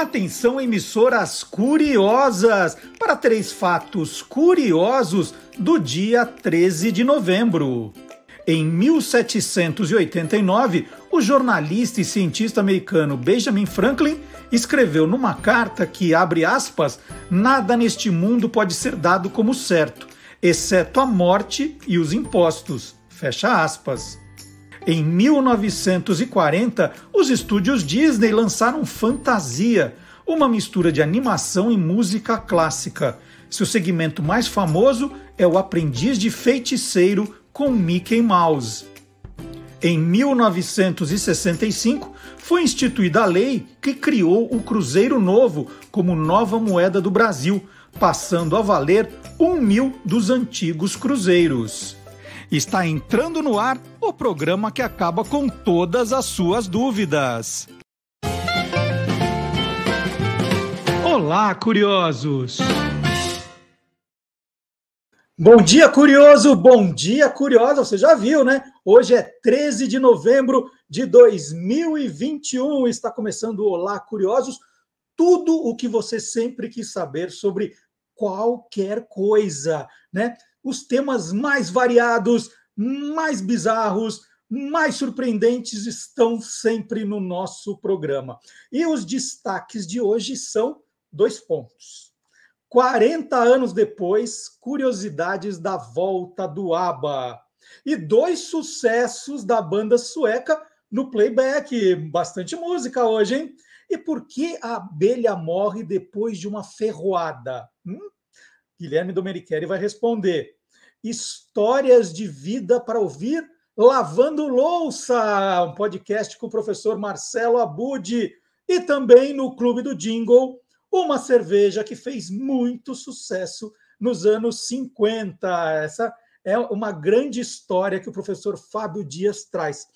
Atenção, emissoras curiosas, para três fatos curiosos do dia 13 de novembro. Em 1789, o jornalista e cientista americano Benjamin Franklin escreveu numa carta que, abre aspas, nada neste mundo pode ser dado como certo, exceto a morte e os impostos, fecha aspas. Em 1940, os estúdios Disney lançaram Fantasia, uma mistura de animação e música clássica. Seu segmento mais famoso é o Aprendiz de Feiticeiro com Mickey Mouse. Em 1965, foi instituída a lei que criou o Cruzeiro Novo como nova moeda do Brasil, passando a valer um mil dos antigos cruzeiros. Está entrando no ar o programa que acaba com todas as suas dúvidas. Olá, curiosos! Bom dia, curioso! Bom dia, curiosa! Você já viu, né? Hoje é 13 de novembro de 2021. Está começando o Olá, curiosos! Tudo o que você sempre quis saber sobre qualquer coisa, né? Os temas mais variados, mais bizarros, mais surpreendentes estão sempre no nosso programa. E os destaques de hoje são dois pontos. 40 anos depois, curiosidades da volta do ABBA. E dois sucessos da banda sueca no playback. Bastante música hoje, hein? E por que a abelha morre depois de uma ferroada? Hum? Guilherme Domenichelli vai responder. Histórias de vida para ouvir lavando louça, um podcast com o professor Marcelo Abud e também no Clube do Jingle uma cerveja que fez muito sucesso nos anos 50. Essa é uma grande história que o professor Fábio Dias traz.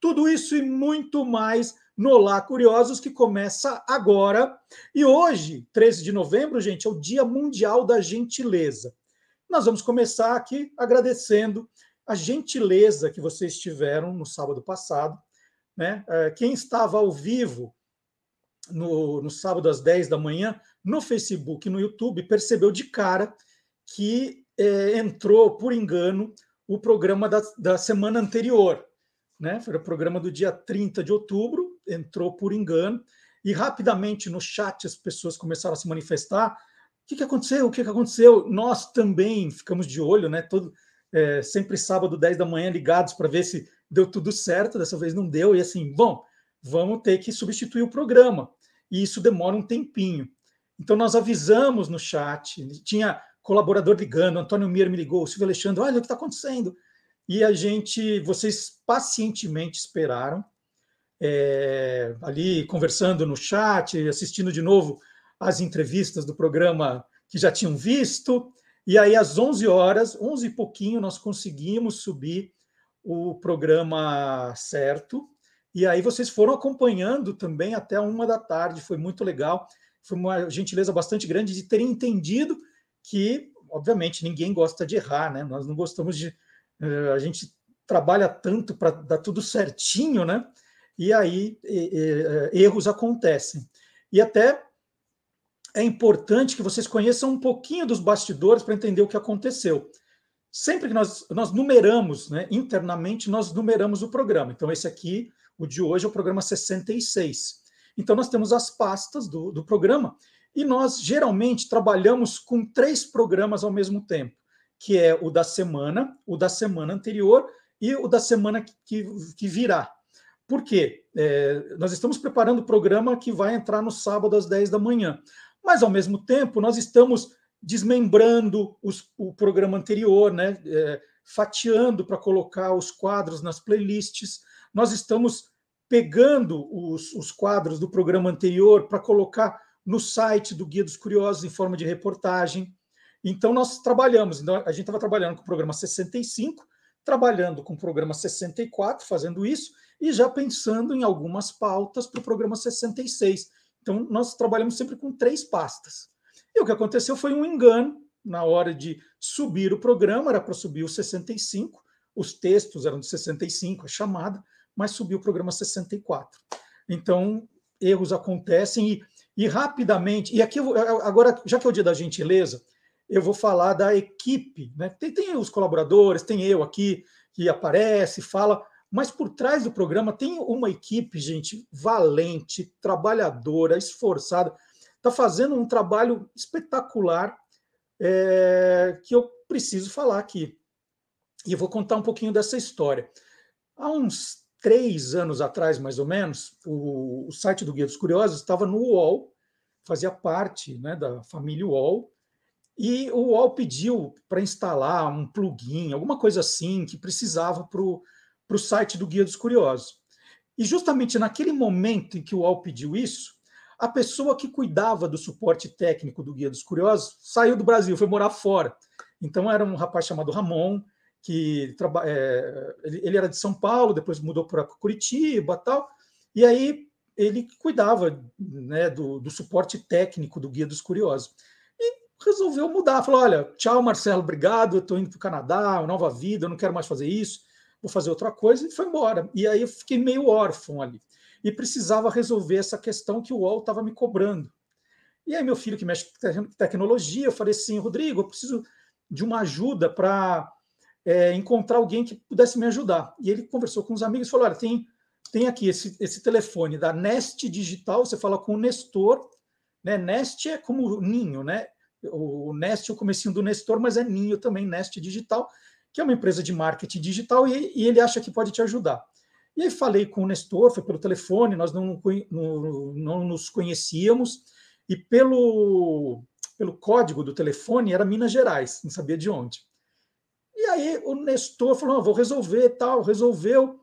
Tudo isso e muito mais no Olá Curiosos, que começa agora. E hoje, 13 de novembro, gente, é o Dia Mundial da Gentileza. Nós vamos começar aqui agradecendo a gentileza que vocês tiveram no sábado passado. Né? É, quem estava ao vivo no, no sábado às 10 da manhã, no Facebook no YouTube, percebeu de cara que é, entrou, por engano, o programa da, da semana anterior. Né? Foi o programa do dia 30 de outubro, entrou por engano, e rapidamente no chat as pessoas começaram a se manifestar. O que, que aconteceu? O que, que aconteceu? Nós também ficamos de olho, né? Todo, é, sempre sábado, 10 da manhã, ligados para ver se deu tudo certo. Dessa vez não deu, e assim, bom, vamos ter que substituir o programa. E isso demora um tempinho. Então, nós avisamos no chat, tinha colaborador ligando, Antônio Mir me ligou, Silvio Alexandre, olha o que está acontecendo. E a gente, vocês pacientemente esperaram, é, ali conversando no chat, assistindo de novo as entrevistas do programa que já tinham visto. E aí, às 11 horas, 11 e pouquinho, nós conseguimos subir o programa certo. E aí vocês foram acompanhando também até uma da tarde, foi muito legal. Foi uma gentileza bastante grande de terem entendido que, obviamente, ninguém gosta de errar, né? Nós não gostamos de. Eh, a gente trabalha tanto para dar tudo certinho, né? E aí erros acontecem. E até é importante que vocês conheçam um pouquinho dos bastidores para entender o que aconteceu. Sempre que nós, nós numeramos, né, internamente, nós numeramos o programa. Então, esse aqui o de hoje é o programa 66. Então, nós temos as pastas do, do programa e nós geralmente trabalhamos com três programas ao mesmo tempo, que é o da semana, o da semana anterior e o da semana que, que virá. Por quê? É, nós estamos preparando o programa que vai entrar no sábado às 10 da manhã. Mas, ao mesmo tempo, nós estamos desmembrando os, o programa anterior, né? É, fatiando para colocar os quadros nas playlists nós estamos pegando os, os quadros do programa anterior para colocar no site do Guia dos Curiosos em forma de reportagem. Então, nós trabalhamos. Então, a gente estava trabalhando com o programa 65, trabalhando com o programa 64, fazendo isso, e já pensando em algumas pautas para o programa 66. Então, nós trabalhamos sempre com três pastas. E o que aconteceu foi um engano na hora de subir o programa, era para subir o 65, os textos eram de 65, a chamada, mas subiu o programa 64. Então, erros acontecem e E rapidamente, e aqui eu, agora, já que é o dia da gentileza, eu vou falar da equipe. Né? Tem, tem os colaboradores, tem eu aqui que aparece, fala, mas por trás do programa tem uma equipe, gente, valente, trabalhadora, esforçada, está fazendo um trabalho espetacular é, que eu preciso falar aqui. E eu vou contar um pouquinho dessa história. Há uns três anos atrás, mais ou menos, o, o site do Guia dos Curiosos estava no UOL, fazia parte né, da família UOL, e o UOL pediu para instalar um plugin, alguma coisa assim, que precisava para o site do Guia dos Curiosos. E justamente naquele momento em que o UOL pediu isso, a pessoa que cuidava do suporte técnico do Guia dos Curiosos saiu do Brasil, foi morar fora. Então era um rapaz chamado Ramon, que é, ele era de São Paulo, depois mudou para Curitiba tal, e aí ele cuidava né, do, do, suporte técnico do Guia dos Curiosos. E resolveu mudar, falou, olha, tchau Marcelo, obrigado, eu estou indo para o Canadá, uma nova vida, eu não quero mais fazer isso, vou fazer outra coisa, e foi embora. E aí eu fiquei meio órfão ali e precisava resolver essa questão que o UOL estava me cobrando. E aí, meu filho, que mexe com tecnologia, eu falei assim: Rodrigo, eu preciso de uma ajuda para é, encontrar alguém que pudesse me ajudar. E ele conversou com os amigos e falou: Olha, tem, tem aqui esse, esse telefone da Nest Digital, você fala com o Nestor. Né? Nest é como ninho, né? O Nest o comecinho do Nestor, mas é ninho também, Nest Digital, que é uma empresa de marketing digital, e, e ele acha que pode te ajudar. E aí falei com o Nestor, foi pelo telefone, nós não, não, não nos conhecíamos, e pelo, pelo código do telefone era Minas Gerais, não sabia de onde. E aí o Nestor falou: vou resolver tal, resolveu.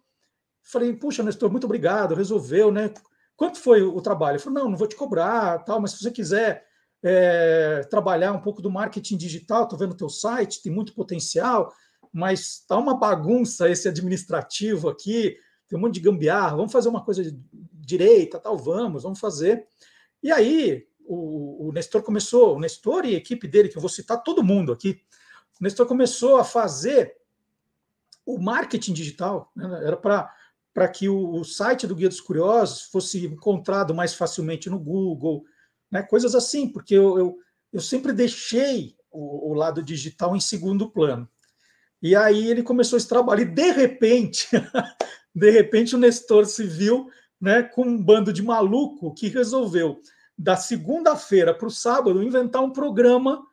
Falei, puxa, Nestor, muito obrigado, resolveu, né? Quanto foi o trabalho? Ele falou: não, não vou te cobrar, tal, mas se você quiser é, trabalhar um pouco do marketing digital, estou vendo teu site, tem muito potencial, mas está uma bagunça esse administrativo aqui, tem um monte de gambiarra, vamos fazer uma coisa direita, tal, vamos, vamos fazer. E aí o, o Nestor começou, o Nestor e a equipe dele, que eu vou citar todo mundo aqui, o Nestor começou a fazer o marketing digital, né? era para que o, o, site do Guia dos Curiosos fosse encontrado mais facilmente no Google, né? coisas assim, porque eu, eu, eu sempre deixei o, o lado digital em segundo plano. E aí ele começou esse trabalho, e de repente de repente o Nestor se viu né, com um bando de maluco que resolveu, da segunda-feira para o sábado, inventar um programa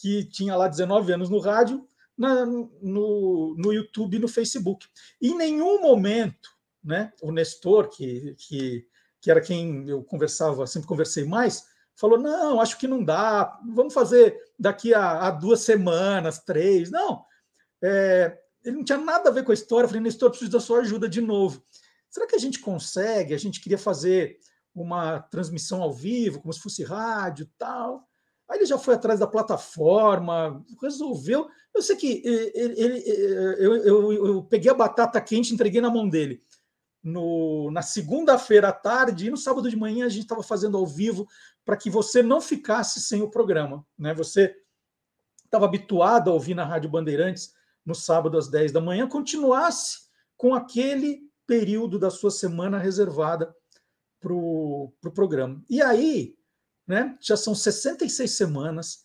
que tinha lá 19 anos no rádio, na, no, no YouTube e no Facebook. Em nenhum momento, né, o Nestor, que, que, que era quem eu conversava, sempre conversei mais, falou: não, acho que não dá, vamos fazer daqui a, a duas semanas, três. Não. É, ele não tinha nada a ver com a história. Eu falei, Nestor, preciso da sua ajuda de novo. Será que a gente consegue? A gente queria fazer uma transmissão ao vivo, como se fosse rádio tal. Aí ele já foi atrás da plataforma, resolveu. Eu sei que ele, ele, eu, eu, eu, peguei a batata quente entreguei na mão dele. No, na segunda-feira à tarde e no sábado de manhã a gente estava fazendo ao vivo para que você não ficasse sem o programa. Né? Você estava habituado a ouvir na Rádio Bandeirantes no sábado às 10 da manhã, continuasse com aquele período da sua semana reservada para o pro programa. E aí, né, já são 66 semanas,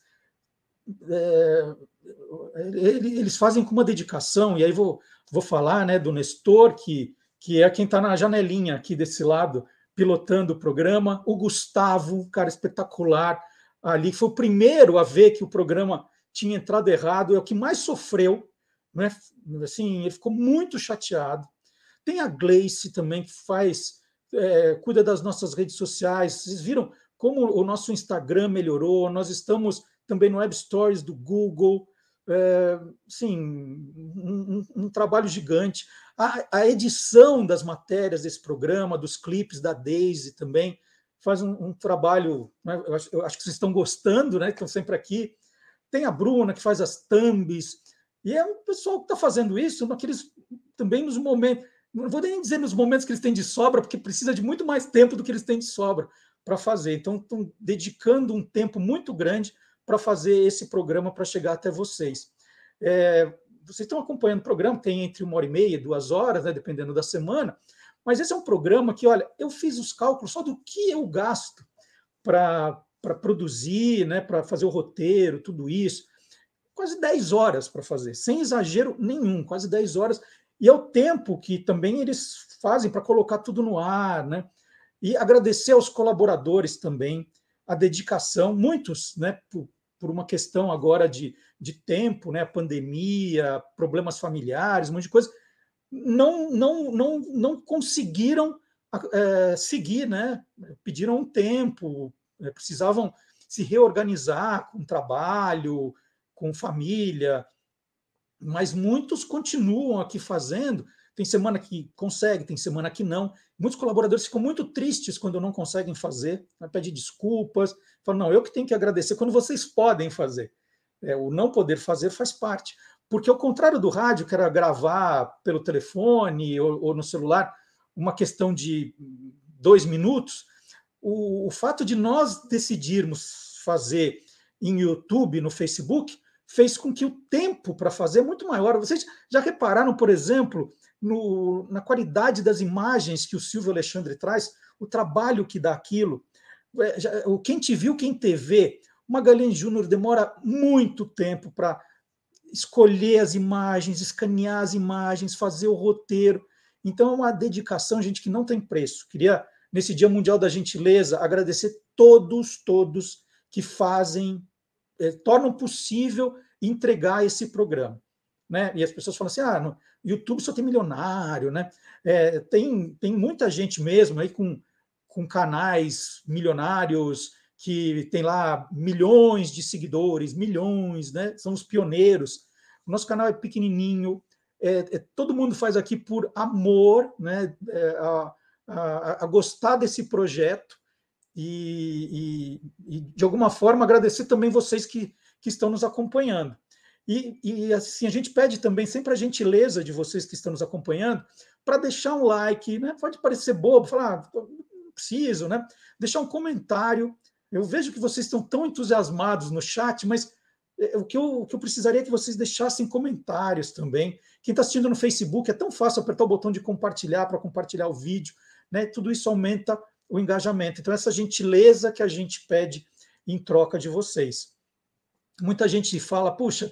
é, eles fazem com uma dedicação, e aí vou, vou falar né, do Nestor, que, que é quem está na janelinha aqui desse lado, pilotando o programa, o Gustavo, um cara espetacular ali, foi o primeiro a ver que o programa tinha entrado errado, é o que mais sofreu né? Assim, ele ficou muito chateado. Tem a Gleice também, que faz, é, cuida das nossas redes sociais. Vocês viram como o nosso Instagram melhorou? Nós estamos também no Web Stories do Google. É, sim, um, um, um, trabalho gigante. A, a, edição das matérias desse programa, dos clipes da Daisy também, faz um, um trabalho. Né? Eu, acho, eu, acho, que vocês estão gostando, né? Estão sempre aqui. Tem a Bruna, que faz as thumbs. E é um pessoal que está fazendo isso naqueles também nos momentos, não vou nem dizer nos momentos que eles têm de sobra, porque precisa de muito mais tempo do que eles têm de sobra para fazer. Então, estão dedicando um tempo muito grande para fazer esse programa para chegar até vocês. É, vocês estão acompanhando o programa, tem entre uma hora e meia, duas horas, né, dependendo da semana, mas esse é um programa que, olha, eu fiz os cálculos só do que eu gasto para produzir, né, para fazer o roteiro, tudo isso. Quase 10 horas para fazer, sem exagero nenhum, quase 10 horas. E é o tempo que também eles fazem para colocar tudo no ar, né? E agradecer aos colaboradores também a dedicação, muitos, né, por, por uma questão agora de, de tempo, né, pandemia, problemas familiares, um monte de coisa, não, não, não, não conseguiram é, seguir, né? Pediram um tempo, é, precisavam se reorganizar com trabalho, com família, mas muitos continuam aqui fazendo tem semana que consegue, tem semana que não. Muitos colaboradores ficam muito tristes quando não conseguem fazer, né? pedem desculpas, falam, não, eu que tenho que agradecer quando vocês podem fazer. É, o não poder fazer faz parte. Porque, ao contrário do rádio, que era gravar pelo telefone ou, ou no celular, uma questão de dois minutos, o, o fato de nós decidirmos fazer em YouTube, no Facebook, fez com que o tempo para fazer é muito maior. Vocês já repararam, por exemplo, no, na qualidade das imagens que o Silvio Alexandre traz, o trabalho que dá aquilo. É, o Quem Te Viu, Quem TV, o Magalhães Júnior demora muito tempo para escolher as imagens, escanear as imagens, fazer o roteiro. Então é uma dedicação, gente, que não tem preço. Queria, nesse Dia Mundial da Gentileza, agradecer todos, todos que fazem, eh, tornam possível entregar esse programa. Né? E as pessoas falam assim: ah, no, YouTube só tem milionário, né? É, tem, tem muita gente mesmo aí com, com canais milionários que tem lá milhões de seguidores, milhões, né? São os pioneiros. O nosso canal é pequenininho, é, é, todo mundo faz aqui por amor, né? É, a, a, a, gostar desse projeto e, e, e, de alguma forma agradecer também vocês que, que estão nos acompanhando. E, e, assim, a gente pede também sempre a gentileza de vocês que estão nos acompanhando para deixar um like, né? Pode parecer bobo, falar, ah, preciso, né? Deixar um comentário. Eu vejo que vocês estão tão entusiasmados no chat, mas é, o que eu, o que eu precisaria é que vocês deixassem comentários também. Quem está assistindo no Facebook é tão fácil apertar o botão de compartilhar para compartilhar o vídeo, né? Tudo isso aumenta o engajamento. Então, essa gentileza que a gente pede em troca de vocês. Muita gente fala, puxa,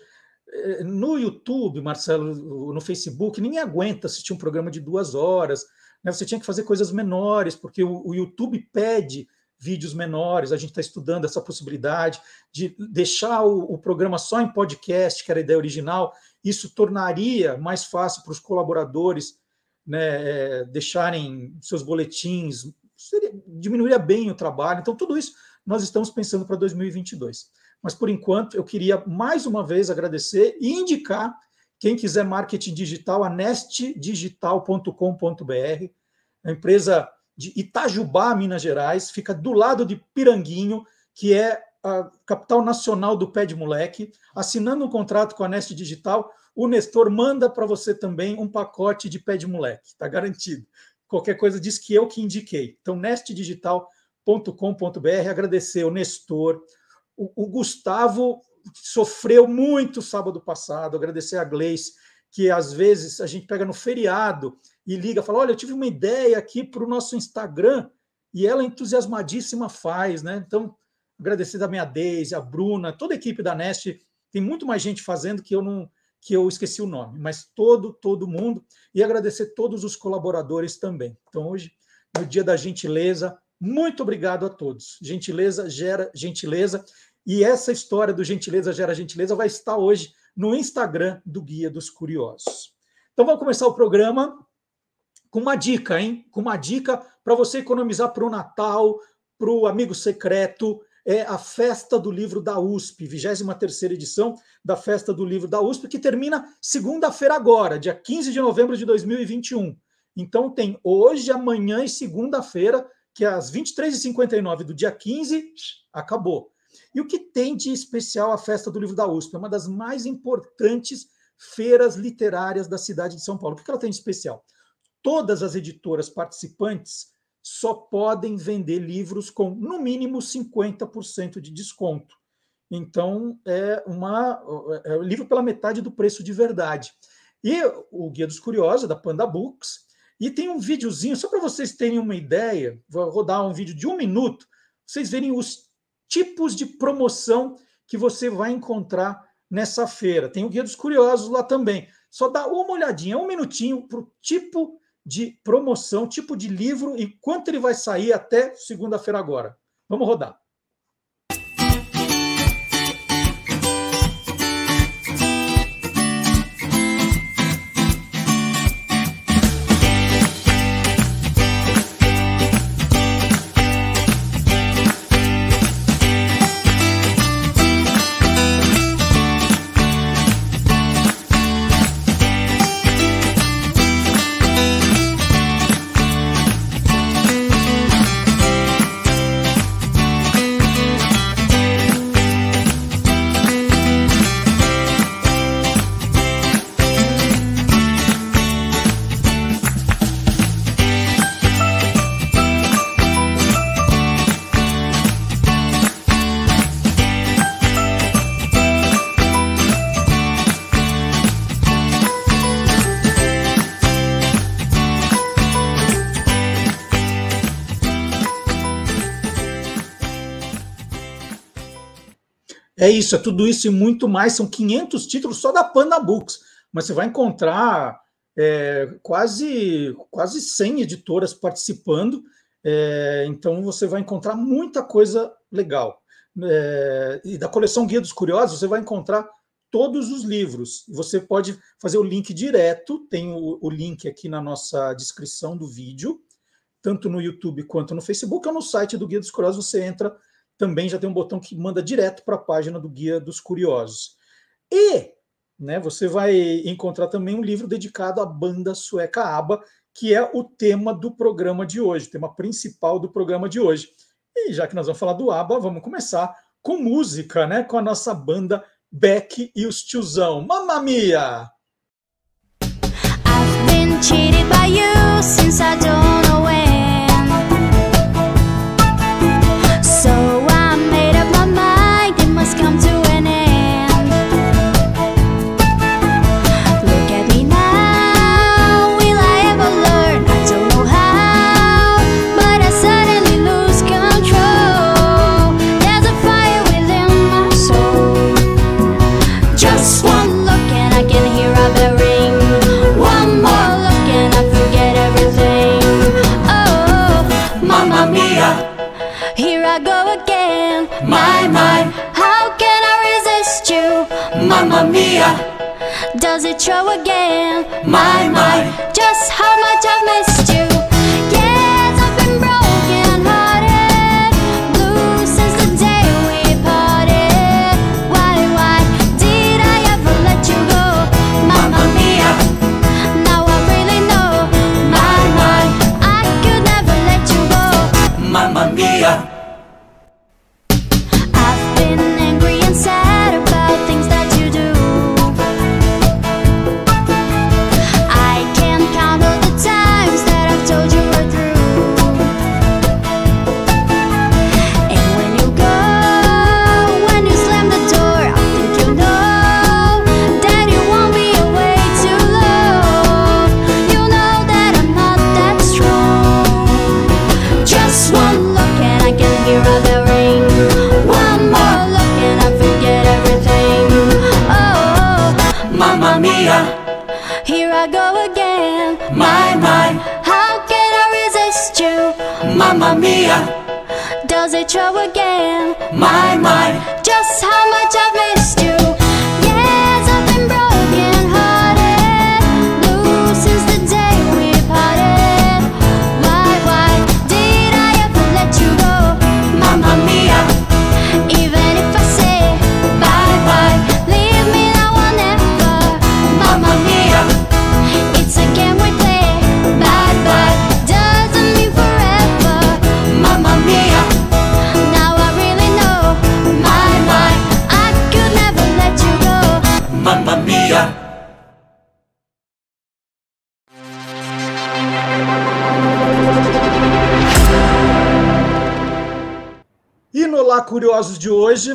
eh, no YouTube, Marcelo, no Facebook, ninguém aguenta assistir um programa de duas horas. Né? Você tinha que fazer coisas menores, porque o, YouTube pede vídeos menores. A gente está estudando essa possibilidade de deixar o, o, programa só em podcast, que era a ideia original. Isso tornaria mais fácil para os colaboradores né, é, deixarem seus boletins, seria, diminuiria bem o trabalho. Então, tudo isso nós estamos pensando para 2022. Mas, por enquanto, eu queria mais uma vez agradecer e indicar quem quiser marketing digital, a nestdigital.com.br, a empresa de Itajubá, Minas Gerais, fica do lado de Piranguinho, que é a capital nacional do pé de moleque. Assinando um contrato com a Nest Digital, o Nestor manda para você também um pacote de pé de moleque, está garantido. Qualquer coisa diz que eu que indiquei. Então, nestdigital.com.br, agradecer o Nestor, o, o Gustavo sofreu muito sábado passado, agradecer a Gleice, que às vezes a gente pega no feriado e liga, fala: Olha, eu tive uma ideia aqui para o nosso Instagram, e ela entusiasmadíssima faz, né? Então, agradecer também a Deise, a Bruna, toda a equipe da Nest, tem muito mais gente fazendo que eu não que eu esqueci o nome, mas todo, todo mundo, e agradecer todos os colaboradores também. Então, hoje, no dia da gentileza, muito obrigado a todos. Gentileza gera gentileza. E essa história do Gentileza Gera Gentileza vai estar hoje no Instagram do Guia dos Curiosos. Então vamos começar o programa com uma dica, hein? Com uma dica para você economizar para o Natal, para o amigo secreto. É a Festa do Livro da USP, 23 edição da Festa do Livro da USP, que termina segunda-feira agora, dia 15 de novembro de 2021. Então tem hoje, amanhã e segunda-feira, que é às 23h59 do dia 15, acabou. E o que tem de especial a Festa do Livro da USP? É uma das mais importantes feiras literárias da cidade de São Paulo. O que ela tem de especial? Todas as editoras participantes só podem vender livros com, no mínimo, 50% de desconto. Então, é, uma, é um livro pela metade do preço de verdade. E o Guia dos Curiosos, da Panda Books, e tem um videozinho, só para vocês terem uma ideia, vou rodar um vídeo de um minuto, vocês verem os tipos de promoção que você vai encontrar nessa feira. Tem o Guia dos Curiosos lá também. Só dá uma olhadinha, um minutinho para o tipo de promoção, tipo de livro e quanto ele vai sair até segunda-feira agora. Vamos rodar. É isso, é tudo isso e muito mais. São 500 títulos só da Panda Books, mas você vai encontrar é, quase, quase 100 editoras participando, é, então você vai encontrar muita coisa legal. É, e da coleção Guia dos Curiosos, você vai encontrar todos os livros. Você pode fazer o link direto, tem o, o link aqui na nossa descrição do vídeo, tanto no YouTube quanto no Facebook, ou no site do Guia dos Curiosos, você entra também já tem um botão que manda direto para a página do Guia dos Curiosos. E né, você vai encontrar também um livro dedicado à banda sueca ABBA, que é o tema do programa de hoje, o tema principal do programa de hoje. E já que nós vamos falar do ABBA, vamos começar com música, né, com a nossa banda Beck e os Tiozão. Mamma mia! I've been cheated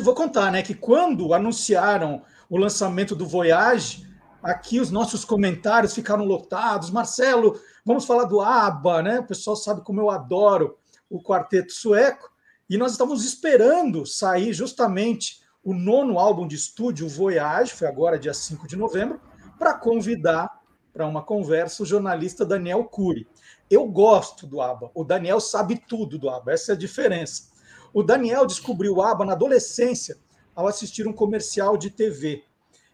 vou contar, né, que quando anunciaram o lançamento do Voyage, aqui os nossos comentários ficaram lotados. Marcelo, vamos falar do ABBA, né? O pessoal sabe como eu adoro o quarteto sueco. E nós estávamos esperando sair justamente o nono álbum de estúdio, Voyage, foi agora dia 5 de novembro, para convidar para uma conversa o jornalista Daniel Cury. Eu gosto do ABBA, o Daniel sabe tudo do ABBA, essa é a diferença. O Daniel descobriu o ABBA na adolescência ao assistir um comercial de TV.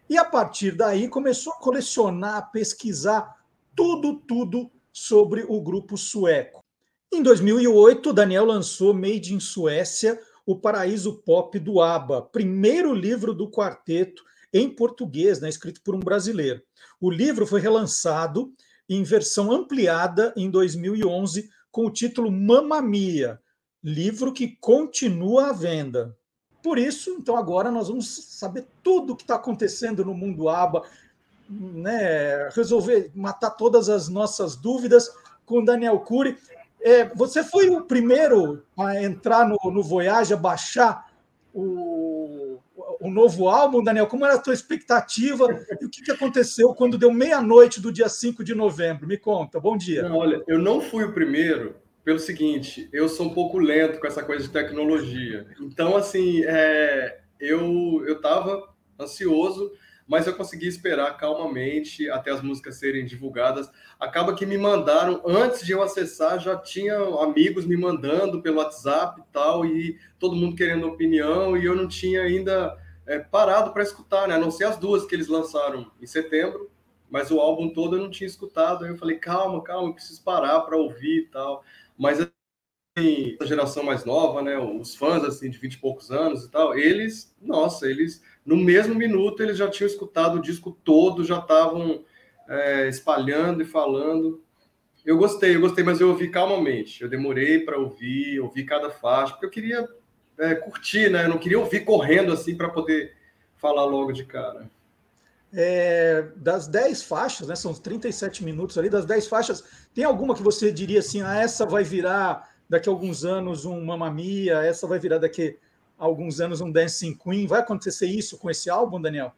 E a partir daí começou a colecionar, a pesquisar tudo, tudo sobre o grupo sueco. Em 2008, Daniel lançou Made in Suécia, O Paraíso Pop do ABBA, primeiro livro do quarteto em português, né, escrito por um brasileiro. O livro foi relançado em versão ampliada em 2011 com o título Mamma Mia, livro que continua à venda. Por isso, então agora nós vamos saber tudo o que está acontecendo no mundo ABA, né, resolver matar todas as nossas dúvidas com Daniel Cury. É, você foi o primeiro a entrar no, no Voyage, a baixar o, o novo álbum, Daniel? Como era a tua expectativa e o que, que aconteceu quando deu meia-noite do dia 5 de novembro? Me conta, bom dia. Não, olha, eu não fui o primeiro, pelo seguinte, eu sou um pouco lento com essa coisa de tecnologia. Então, assim, é, eu eu estava ansioso, mas eu consegui esperar calmamente até as músicas serem divulgadas. Acaba que me mandaram antes de eu acessar, já tinha amigos me mandando pelo WhatsApp e tal, e todo mundo querendo opinião, e eu não tinha ainda é, parado para escutar, né? A não ser as duas que eles lançaram em setembro, mas o álbum todo eu não tinha escutado. Aí eu falei, calma, calma, eu preciso parar para ouvir e tal. Mas assim, a geração mais nova, né, os fãs assim de 20 e poucos anos e tal, eles, nossa, eles no mesmo minuto eles já tinham escutado o disco todo, já estavam é, espalhando e falando. Eu gostei, eu gostei, mas eu ouvi calmamente. Eu demorei para ouvir, ouvir cada faixa, porque eu queria é, curtir, né? Eu não queria ouvir correndo assim para poder falar logo de cara. É, das 10 faixas, né, são 37 minutos ali, das 10 faixas, tem alguma que você diria assim, ah, essa vai virar daqui a alguns anos um Mamma Mia, essa vai virar daqui a alguns anos um Dancing Queen? Vai acontecer isso com esse álbum, Daniel?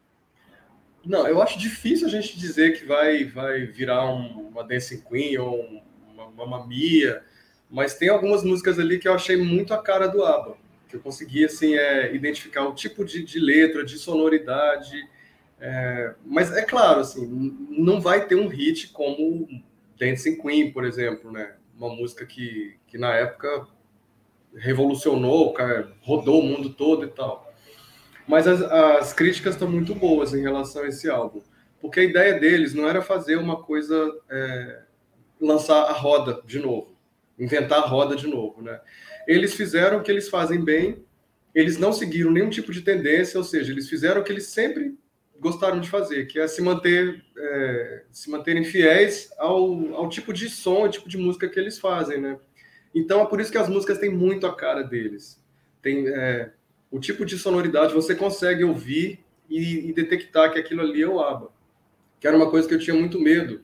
Não, eu acho difícil a gente dizer que vai, vai virar um, uma Dancing Queen ou uma Mamma Mia, mas tem algumas músicas ali que eu achei muito a cara do ABBA, que eu consegui assim, é, identificar o tipo de, de letra, de sonoridade, é, mas é claro, assim, não vai ter um hit como Dancing Queen, por exemplo, né? Uma música que, que na época revolucionou, cara, rodou o mundo todo e tal. Mas as, as críticas estão muito boas em relação a esse álbum, porque a ideia deles não era fazer uma coisa, é, lançar a roda de novo, inventar a roda de novo, né? Eles fizeram o que eles fazem bem, eles não seguiram nenhum tipo de tendência, ou seja, eles fizeram o que eles sempre gostaram de fazer, que é se manter, é, se manterem fiéis ao, ao tipo de som, ao tipo de música que eles fazem, né? Então é por isso que as músicas têm muito a cara deles. Tem é, o tipo de sonoridade você consegue ouvir e, e, detectar que aquilo ali é o ABBA. Que era uma coisa que eu tinha muito medo.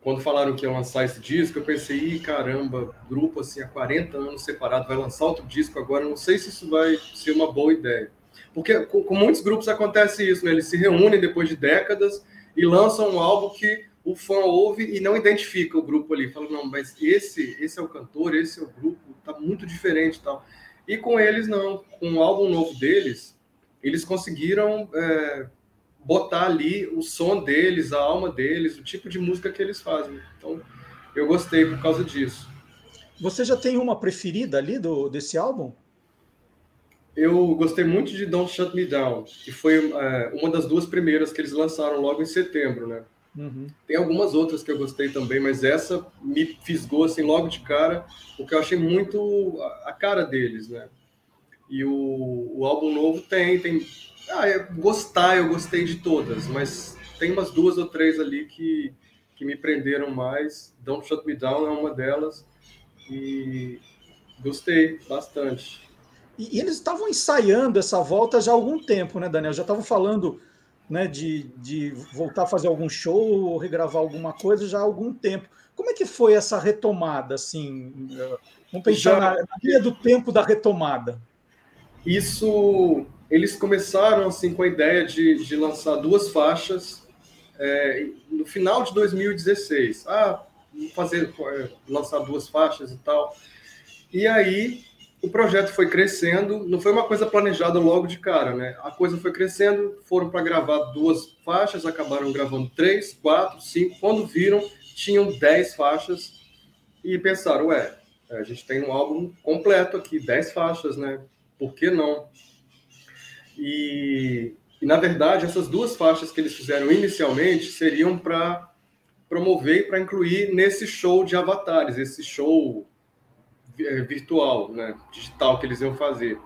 Quando falaram que ia lançar esse disco, eu pensei, Ih, caramba, grupo assim há 40 anos separado vai lançar outro disco agora, não sei se isso vai ser uma boa ideia. Porque com, com muitos grupos acontece isso, né? Eles se reúnem depois de décadas e lançam um álbum que o fã ouve e não identifica o grupo ali. Fala, não, mas esse, esse é o cantor, esse é o grupo, tá muito diferente e tal. E com eles, não. Com o álbum novo deles, eles conseguiram é, botar ali o som deles, a alma deles, o tipo de música que eles fazem. Então, eu gostei por causa disso. Você já tem uma preferida ali do, desse álbum? Eu gostei muito de Don't Shut Me Down, que foi é, uma das duas primeiras que eles lançaram logo em setembro, né? Uhum. Tem algumas outras que eu gostei também, mas essa me fisgou assim logo de cara, porque eu achei muito a, cara deles, né? E o, o álbum novo tem, tem. Ah, é, gostar, eu gostei de todas, mas tem umas duas ou três ali que, que me prenderam mais. Don't Shut Me Down é uma delas. E gostei bastante. E, e eles estavam ensaiando essa volta já há algum tempo, né, Daniel? Já estavam falando né, de, de voltar a fazer algum show ou regravar alguma coisa já há algum tempo. Como é que foi essa retomada? Assim, vamos pensar na, na linha do tempo da retomada. Isso, eles começaram assim com a ideia de, de lançar duas faixas é, no final de 2016. Ah, fazer, é, lançar duas faixas e tal. E aí o projeto foi crescendo, não foi uma coisa planejada logo de cara, né? A coisa foi crescendo, foram para gravar duas faixas, acabaram gravando três, quatro, cinco. Quando viram, tinham dez faixas e pensaram, ué, a gente tem um álbum completo aqui, dez faixas, né? Por que não? E, e na verdade, essas duas faixas que eles fizeram inicialmente seriam para promover e para incluir nesse show de avatares, esse show virtual, né, digital que eles iam fazer.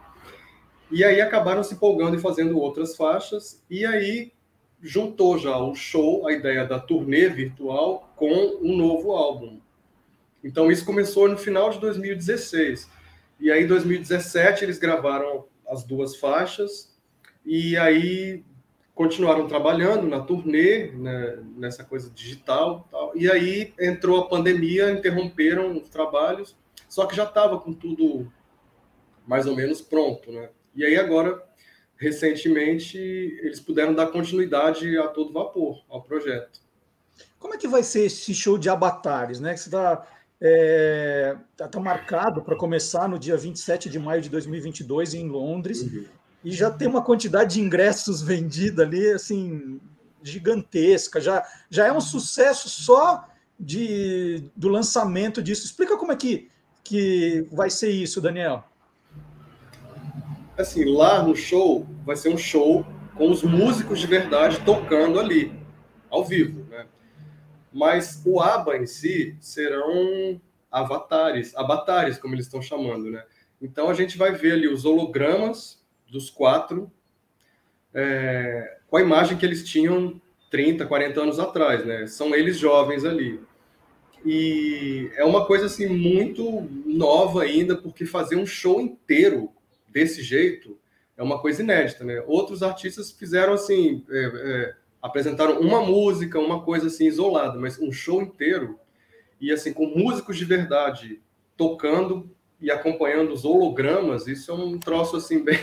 E aí acabaram se empolgando e fazendo outras faixas, e aí juntou já o show, a ideia da turnê virtual, com um novo álbum. Então isso começou no final de 2016. E aí em 2017 eles gravaram as duas faixas, e aí continuaram trabalhando na turnê, né, nessa coisa digital. Tal. E aí entrou a pandemia, interromperam os trabalhos, só que já estava com tudo mais ou menos pronto, né? E aí agora, recentemente, eles puderam dar continuidade a todo vapor ao projeto. Como é que vai ser esse show de avatares, né? Que você está é, tá, tá marcado para começar no dia 27 de maio de 2022 em Londres uhum. e já tem uma quantidade de ingressos vendida ali, assim, gigantesca. Já, já é um sucesso só de, do lançamento disso. Explica como é que que vai ser isso, Daniel? Assim, lá no show, vai ser um show com os músicos de verdade tocando ali, ao vivo, né? Mas o ABBA em si serão avatares, avatares, como eles estão chamando, né? Então a gente vai ver ali os hologramas dos quatro é, com a imagem que eles tinham 30, 40 anos atrás, né? São eles jovens ali. E é uma coisa assim muito nova ainda, porque fazer um show inteiro desse jeito é uma coisa inédita, né? Outros artistas fizeram assim, é, é, apresentaram uma música, uma coisa assim isolada, mas um show inteiro e assim com músicos de verdade tocando e acompanhando os hologramas, isso é um troço assim bem,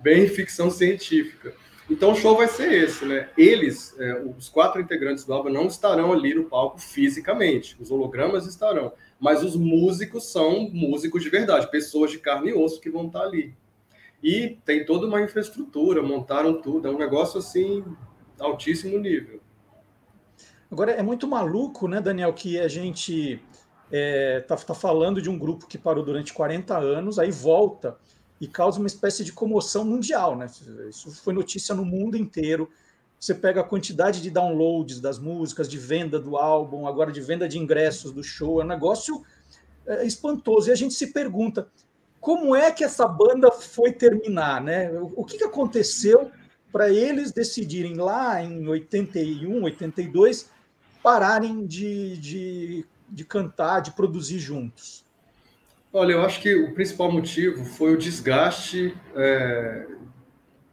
bem ficção científica. Então o show vai ser esse, né? Eles, é, os quatro integrantes do Alba não estarão ali no palco fisicamente, os hologramas estarão, mas os músicos são músicos de verdade, pessoas de carne e osso que vão estar ali. E tem toda uma infraestrutura, montaram tudo, é um negócio assim altíssimo nível. Agora é muito maluco, né, Daniel, que a gente é, tá, tá falando de um grupo que parou durante 40 anos, aí volta e causa uma espécie de comoção mundial, né? Isso foi notícia no mundo inteiro. Você pega a quantidade de downloads das músicas, de venda do álbum, agora de venda de ingressos do show, é um negócio é, espantoso. E a gente se pergunta como é que essa banda foi terminar, né? O que, que aconteceu para eles decidirem lá em 81, 82 pararem de, de, de cantar, de produzir juntos? Olha, eu acho que o principal motivo foi o desgaste é,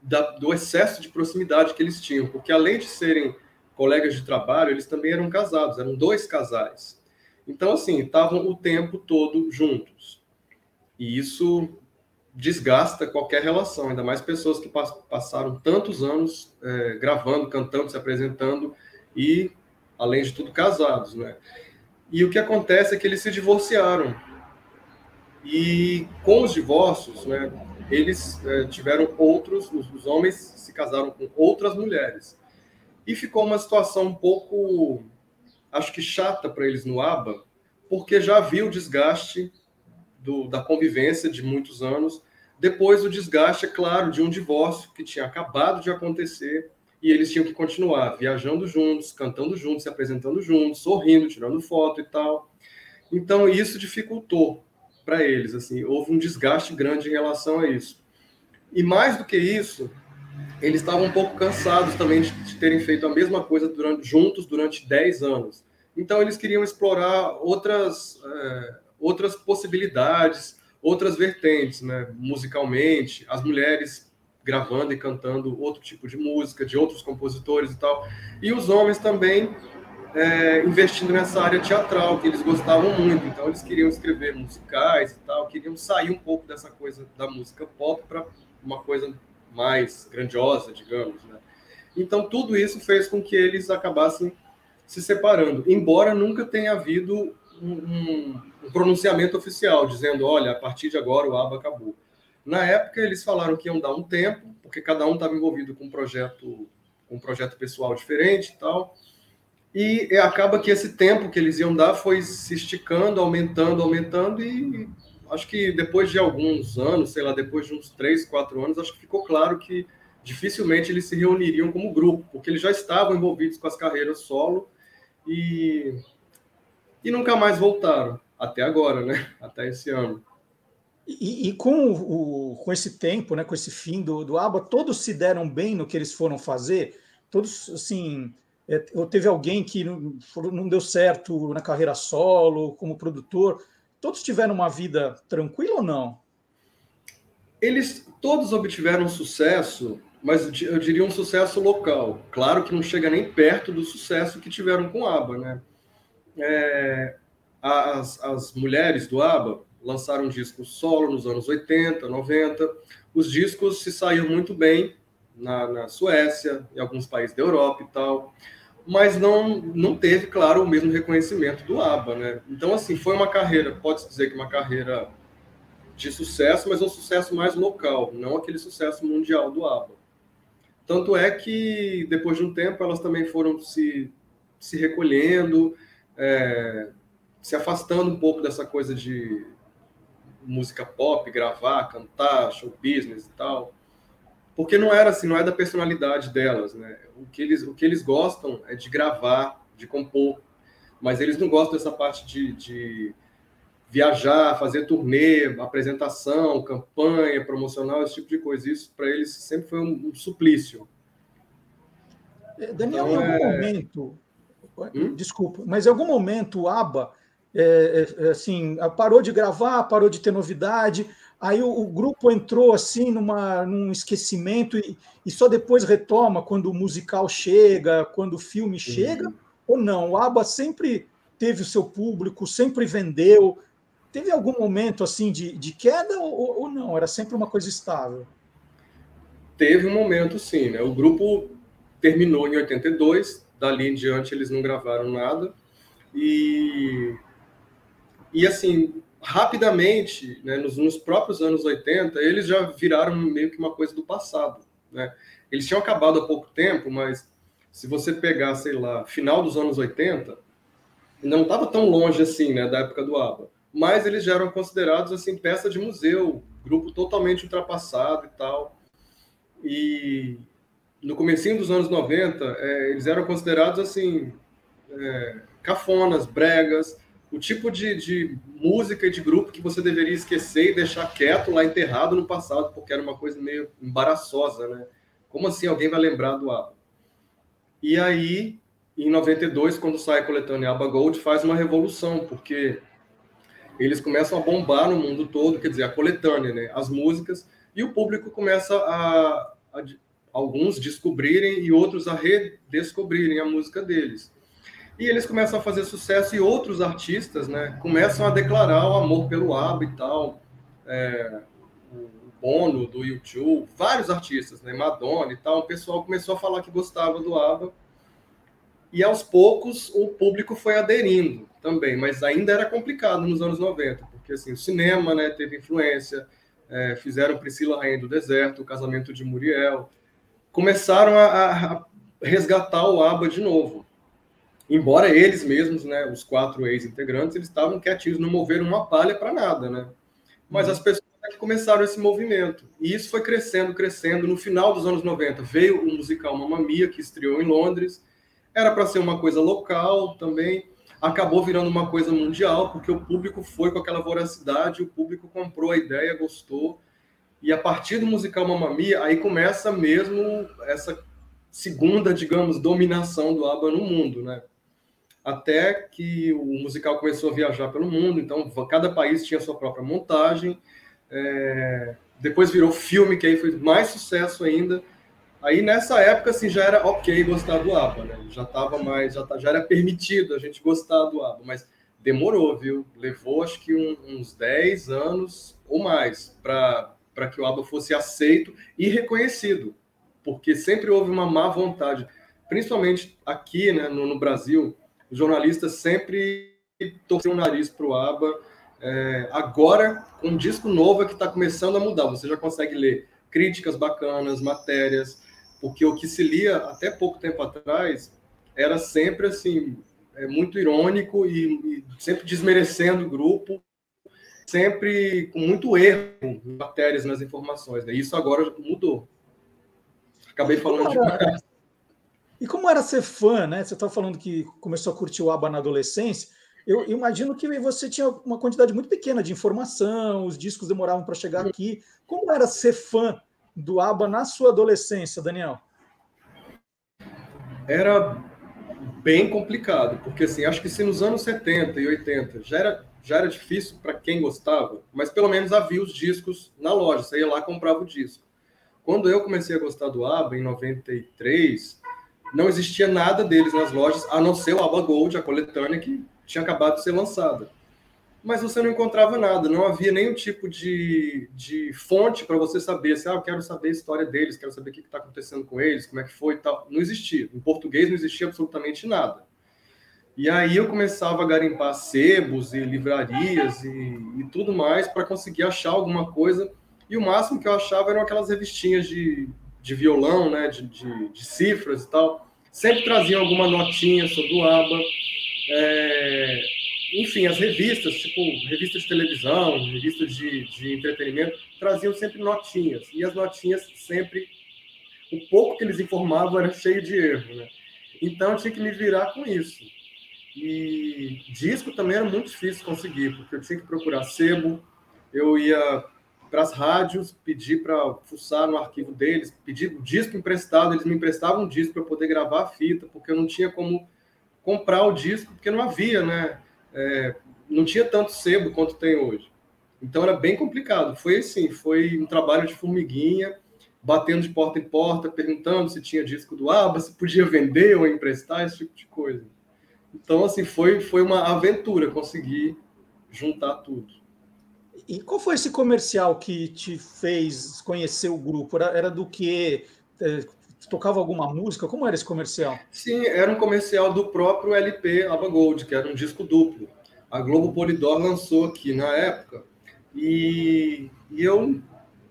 da, do excesso de proximidade que eles tinham, porque além de serem colegas de trabalho, eles também eram casados, eram dois casais. Então, assim, estavam o tempo todo juntos. E isso desgasta qualquer relação, ainda mais pessoas que passaram tantos anos é, gravando, cantando, se apresentando e, além de tudo, casados, né? E o que acontece é que eles se divorciaram e com os divórcios, né, eles é, tiveram outros, os, os, homens se casaram com outras mulheres. E ficou uma situação um pouco, acho que chata para eles no ABA, porque já havia o desgaste do, da convivência de muitos anos, depois o desgaste, é claro, de um divórcio que tinha acabado de acontecer e eles tinham que continuar viajando juntos, cantando juntos, se apresentando juntos, sorrindo, tirando foto e tal. Então isso dificultou para eles. Assim, houve um desgaste grande em relação a isso. E mais do que isso, eles estavam um pouco cansados também de, de terem feito a mesma coisa durante, juntos durante 10 anos. Então, eles queriam explorar outras, é, outras possibilidades, outras vertentes, né? musicalmente, as mulheres gravando e cantando outro tipo de música, de outros compositores e tal. E os homens também é, investindo nessa área teatral, que eles gostavam muito. Então, eles queriam escrever musicais e tal, queriam sair um pouco dessa coisa da música pop para uma coisa mais grandiosa, digamos. Né? Então, tudo isso fez com que eles acabassem se separando, embora nunca tenha havido um, um, pronunciamento oficial, dizendo, olha, a partir de agora o ABA acabou. Na época, eles falaram que iam dar um tempo, porque cada um estava envolvido com um projeto, um projeto pessoal diferente e tal, e acaba que esse tempo que eles iam dar foi se esticando, aumentando, aumentando, e acho que depois de alguns anos, sei lá, depois de uns três, quatro anos, acho que ficou claro que dificilmente eles se reuniriam como grupo, porque eles já estavam envolvidos com as carreiras solo e, e nunca mais voltaram, até agora, né? Até esse ano. E, e com, o, com esse tempo, né, com esse fim do, do ABBA, todos se deram bem no que eles foram fazer? Todos, assim, é, teve alguém que não, não deu certo na carreira solo, como produtor? Todos tiveram uma vida tranquila ou não? Eles todos obtiveram sucesso mas eu diria um sucesso local. Claro que não chega nem perto do sucesso que tiveram com ABBA, né? É, as, as mulheres do ABBA lançaram discos solo nos anos 80, 90. Os discos se saíram muito bem na, na Suécia, em alguns países da Europa e tal, mas não, não teve, claro, o mesmo reconhecimento do ABBA, né? Então, assim, foi uma carreira, pode-se dizer que uma carreira de sucesso, mas um sucesso mais local, não aquele sucesso mundial do ABBA. Tanto é que, depois de um tempo, elas também foram se, se recolhendo, é, se afastando um pouco dessa coisa de música pop, gravar, cantar, show business e tal. Porque não era assim, não é da personalidade delas, né? O que eles, o que eles gostam é de gravar, de compor, mas eles não gostam dessa parte de, de viajar, fazer turnê, apresentação, campanha promocional, esse tipo de coisa. Isso para eles sempre foi um, um suplício. É, Daniel, então, em algum é... momento, hum? desculpa, mas em algum momento o ABBA é, é, assim, parou de gravar, parou de ter novidade, aí o, o grupo entrou assim numa, num esquecimento e, e, só depois retoma quando o musical chega, quando o filme chega, uhum. ou não? O ABBA sempre teve o seu público, sempre vendeu, Teve algum momento assim de, de queda ou, ou não? Era sempre uma coisa estável? Teve um momento, sim. Né? O grupo terminou em 82, dali em diante eles não gravaram nada. E, e assim, rapidamente, né, nos, nos, próprios anos 80, eles já viraram meio que uma coisa do passado. Né? Eles tinham acabado há pouco tempo, mas se você pegar, sei lá, final dos anos 80, não estava tão longe assim, né, da época do ABBA mas eles já eram considerados assim peça de museu, grupo totalmente ultrapassado e tal. E no comecinho dos anos 90, é, eles eram considerados assim é, cafonas, bregas, o tipo de, de, música e de grupo que você deveria esquecer e deixar quieto lá enterrado no passado, porque era uma coisa meio embaraçosa, né? Como assim alguém vai lembrar do ABBA? E aí, em 92, quando sai a coletânea ABBA Gold, faz uma revolução, porque eles começam a bombar no mundo todo, quer dizer, a coletânea, né? As músicas, e o público começa a, a alguns descobrirem e outros a redescobrirem a música deles. E eles começam a fazer sucesso e outros artistas, né, começam a declarar o amor pelo ABBA e tal. É, o Bono do YouTube, vários artistas, né, Madonna e tal, o pessoal começou a falar que gostava do ABBA. E aos poucos o público foi aderindo também, mas ainda era complicado nos anos 90, porque assim, o cinema né, teve influência, é, fizeram Priscila Rainha do Deserto, o casamento de Muriel, começaram a, a resgatar o ABBA de novo. Embora eles mesmos, né, os quatro ex-integrantes, eles estavam quietinhos, não moveram uma palha para nada, né? Mas as pessoas é que começaram esse movimento. E isso foi crescendo, crescendo. No final dos anos 90 veio o musical Mamma Mia, que estreou em Londres. Era para ser uma coisa local também acabou virando uma coisa mundial, porque o público foi com aquela voracidade, o público comprou a ideia, gostou. E a partir do musical Mamma Mia, aí começa mesmo essa segunda, digamos, dominação do ABBA no mundo, né? Até que o musical começou a viajar pelo mundo, então cada país tinha sua própria montagem. É... Depois virou filme, que aí foi mais sucesso ainda. Aí nessa época assim já era ok gostar do ABBA, né? Já estava mais, já, tá, já era permitido a gente gostar do ABBA, mas demorou, viu? Levou acho que um, uns 10 anos ou mais para que o ABBA fosse aceito e reconhecido, porque sempre houve uma má vontade, principalmente aqui, né, no, no Brasil, os jornalistas sempre torcer o nariz para o ABBA. É, agora, com um disco novo é que está começando a mudar. Você já consegue ler críticas bacanas, matérias, porque o que se lia até pouco tempo atrás era sempre assim é, muito irônico e, e sempre desmerecendo o grupo, sempre com muito erro em matérias nas informações. Né? Isso agora mudou. Acabei falando demais. E como era ser fã, né? Você estava falando que começou a curtir o ABBA na adolescência. Eu imagino que você tinha uma quantidade muito pequena de informação, os discos demoravam para chegar aqui. Como era ser fã do ABBA na sua adolescência, Daniel? Era bem complicado, porque assim, acho que se nos anos 70 e 80 já era, já era difícil para quem gostava, mas pelo menos havia os discos na loja, você ia lá e comprava o disco. Quando eu comecei a gostar do ABBA, em 93, não existia nada deles nas lojas, a não ser o ABBA Gold, a coletânea, que tinha acabado de ser lançada. Mas você não encontrava nada, não havia nenhum tipo de, de fonte para você saber, assim, ah, eu quero saber a história deles, quero saber o que está acontecendo com eles, como é que foi e tal. Não existia. Em português não existia absolutamente nada. E aí eu começava a garimpar sebos e livrarias e, e tudo mais para conseguir achar alguma coisa. E o máximo que eu achava eram aquelas revistinhas de, de violão, né, de, de, de cifras e tal. Sempre traziam alguma notinha sobre o ABBA. É, enfim, as revistas, tipo revistas de televisão, revistas de, de entretenimento, traziam sempre notinhas. E as notinhas sempre, o pouco que eles informavam era cheio de erro, né? Então eu tinha que me virar com isso. E disco também era muito difícil conseguir, porque eu tinha que procurar sebo, eu ia para as rádios, pedir para fuçar no arquivo deles, pedir o disco emprestado, eles me emprestavam um disco para poder gravar a fita, porque eu não tinha como comprar o disco, porque não havia, né? É, não tinha tanto sebo quanto tem hoje. Então era bem complicado. Foi assim, foi um trabalho de formiguinha, batendo de porta em porta, perguntando se tinha disco do ABBA, se podia vender ou emprestar, esse tipo de coisa. Então, assim, foi, foi uma aventura conseguir juntar tudo. E qual foi esse comercial que te fez conhecer o grupo? Era, era do que? É, tocava alguma música? Como era esse comercial? Sim, era um comercial do próprio LP Aba Gold, que era um disco duplo. A Globo Polydor lançou aqui na época e, e eu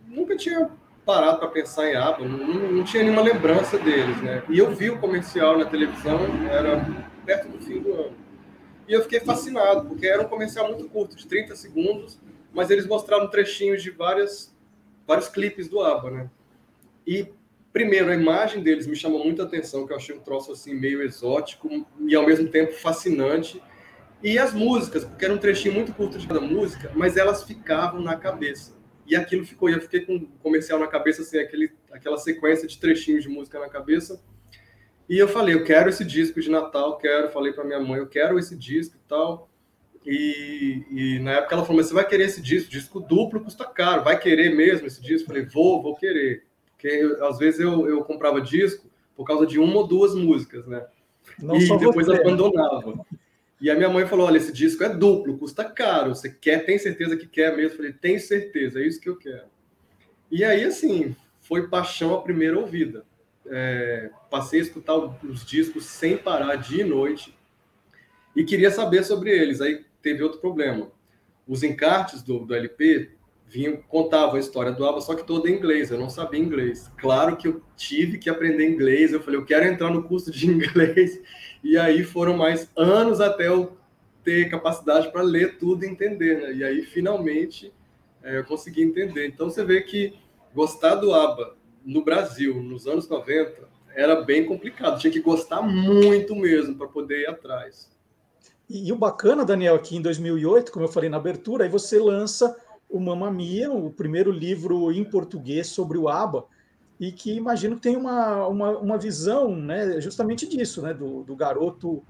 nunca tinha parado para pensar em ABBA, não, não, tinha nenhuma lembrança deles, né? E eu vi o comercial na televisão, era perto do fim do ano. E eu fiquei fascinado, porque era um comercial muito curto, de 30 segundos, mas eles mostraram trechinhos de várias, vários clipes do ABBA, né? E Primeiro, a imagem deles me chamou muita atenção, que eu achei um troço assim meio exótico e ao mesmo tempo fascinante. E as músicas, porque era um trechinho muito curto de cada música, mas elas ficavam na cabeça. E aquilo ficou, eu fiquei com o comercial na cabeça, assim, aquele, aquela sequência de trechinhos de música na cabeça. E eu falei, eu quero esse disco de Natal, quero. Falei para minha mãe, eu quero esse disco e tal. E, e, na época ela falou, mas você vai querer esse disco? Disco duplo custa caro, vai querer mesmo esse disco? Falei, vou, vou querer. Porque às vezes eu, eu comprava disco por causa de uma ou duas músicas, né? Não e depois você. abandonava. E a minha mãe falou: olha, esse disco é duplo, custa caro. Você quer, tem certeza que quer mesmo? Eu falei, tenho certeza, é isso que eu quero. E aí, assim, foi paixão à primeira ouvida. É, passei a escutar os discos sem parar, dia e noite, e queria saber sobre eles. Aí teve outro problema. Os encartes do, do LP vinham, contavam a história do ABBA, só que toda em inglês, eu não sabia inglês. Claro que eu tive que aprender inglês, eu falei, eu quero entrar no curso de inglês, e aí foram mais anos até eu ter capacidade para ler tudo e entender, né? E aí, finalmente, é, eu consegui entender. Então, você vê que gostar do ABBA no Brasil, nos anos 90, era bem complicado, tinha que gostar muito mesmo para poder ir atrás. E, e o bacana, Daniel, aqui em 2008, como eu falei na abertura, aí você lança o Mamma Mia, o primeiro livro em português sobre o ABBA, e que imagino que tem uma, uma, uma visão né, justamente disso, né, do, do garoto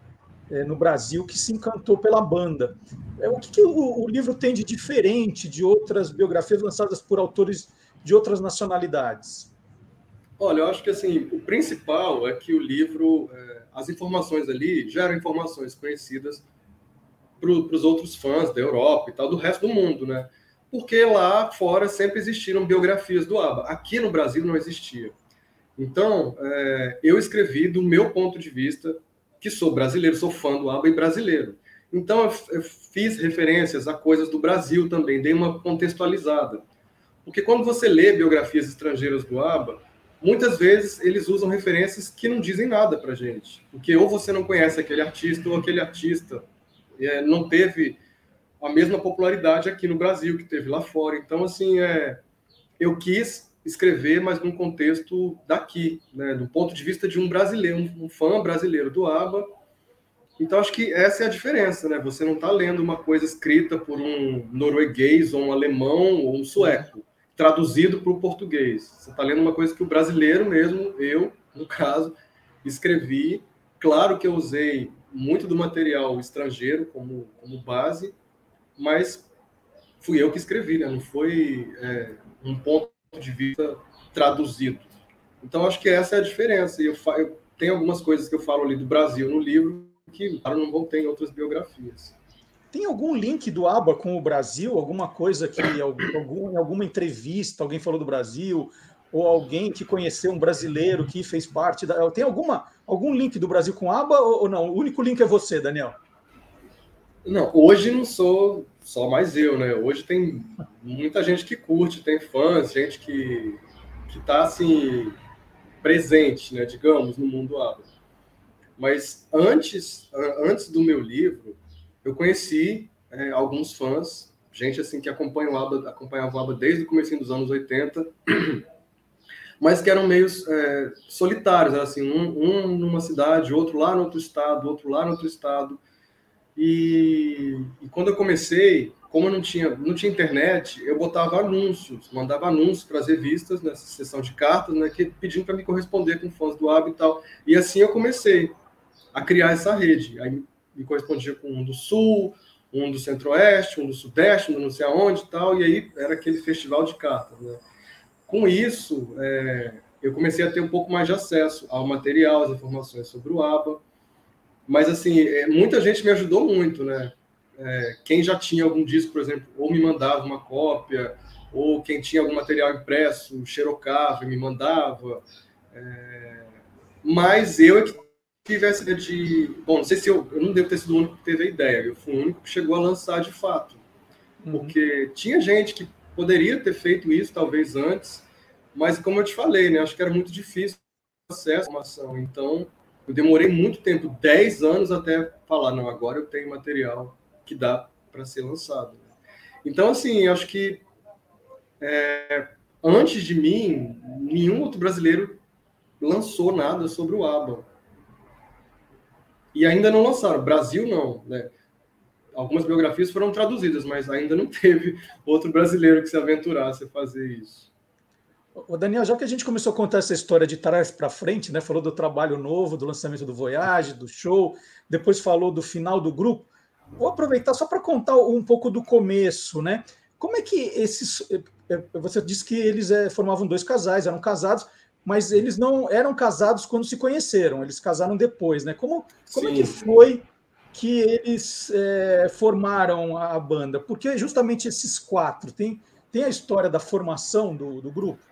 é, no Brasil que se encantou pela banda. É, o que, que o, o, livro tem de diferente de outras biografias lançadas por autores de outras nacionalidades? Olha, eu acho que assim, o principal é que o livro, é, as informações ali geram informações conhecidas para os outros fãs da Europa e tal, do resto do mundo, né? porque lá fora sempre existiram biografias do ABBA. Aqui no Brasil não existia. Então, é, eu escrevi do meu ponto de vista, que sou brasileiro, sou fã do ABBA e brasileiro. Então, eu, eu fiz referências a coisas do Brasil também, dei uma contextualizada. Porque quando você lê biografias estrangeiras do ABBA, muitas vezes eles usam referências que não dizem nada para gente. Porque ou você não conhece aquele artista, ou aquele artista é, não teve a mesma popularidade aqui no Brasil que teve lá fora. Então, assim, é, eu quis escrever, mas num contexto daqui, né, do ponto de vista de um brasileiro, um, um fã brasileiro do ABBA. Então, acho que essa é a diferença, né? Você não está lendo uma coisa escrita por um norueguês, ou um alemão, ou um sueco, traduzido para o português. Você está lendo uma coisa que o brasileiro mesmo, eu, no caso, escrevi. Claro que eu usei muito do material estrangeiro como, como base, mas fui eu que escrevi, né? Não foi é, um ponto de vista traduzido. Então, acho que essa é a diferença. E eu, eu tenho algumas coisas que eu falo ali do Brasil no livro que claro, não vão ter em outras biografias. Tem algum link do ABA com o Brasil? Alguma coisa que algum, em alguma entrevista alguém falou do Brasil? Ou alguém que conheceu um brasileiro que fez parte da. Tem alguma, algum link do Brasil com ABA ou não? O único link é você, Daniel? Não, hoje não sou só mais eu, né? Hoje tem muita gente que curte, tem fãs, gente que que está assim presente, né? Digamos no mundo ABA. Mas antes, antes do meu livro, eu conheci é, alguns fãs, gente assim que acompanha o ABA, acompanhava o ABA desde o começo dos anos 80, mas que eram meio é, solitários, assim, um, um, numa cidade, outro lá no outro estado, outro lá no outro estado. E, e quando eu comecei, como eu não tinha, não tinha internet, eu botava anúncios, mandava anúncios para as revistas nessa sessão de cartas, né, que, pedindo para me corresponder com fãs do ABA e tal. E assim eu comecei a criar essa rede. Aí me correspondia com um do Sul, um do Centro-Oeste, um do Sudeste, um não sei aonde e tal, e aí era aquele festival de cartas. Né? Com isso, é, eu comecei a ter um pouco mais de acesso ao material, às informações sobre o ABA, mas assim, é, muita gente me ajudou muito, né? É, quem já tinha algum disco, por exemplo, ou me mandava uma cópia, ou quem tinha algum material impresso, xerocava e me mandava. É, mas eu é que tive essa ideia de. Bom, não sei se eu. Eu não devo ter sido o único que teve a ideia, eu fui o único que chegou a lançar de fato. Uhum. Porque tinha gente que poderia ter feito isso, talvez antes, mas como eu te falei, né, acho que era muito difícil acesso à informação. Então, eu demorei muito tempo 10 anos até falar: não, agora eu tenho material que dá para ser lançado. Então, assim, acho que é, antes de mim, nenhum outro brasileiro lançou nada sobre o ABBA e ainda não lançaram. Brasil não, né? Algumas biografias foram traduzidas, mas ainda não teve outro brasileiro que se aventurasse a fazer isso. O Daniel, já que a gente começou a contar essa história de trás para frente, né? Falou do trabalho novo, do lançamento do Voyage, do show, depois falou do final do grupo. Vou aproveitar só para contar um pouco do começo, né? Como é que esses. Eh, eh, você disse que eles é, formavam dois casais, eram casados mas eles não eram casados quando se conheceram, eles casaram depois, né? Como, como é que foi que eles é, formaram a banda? Porque justamente esses quatro, tem, tem a história da formação do, do grupo?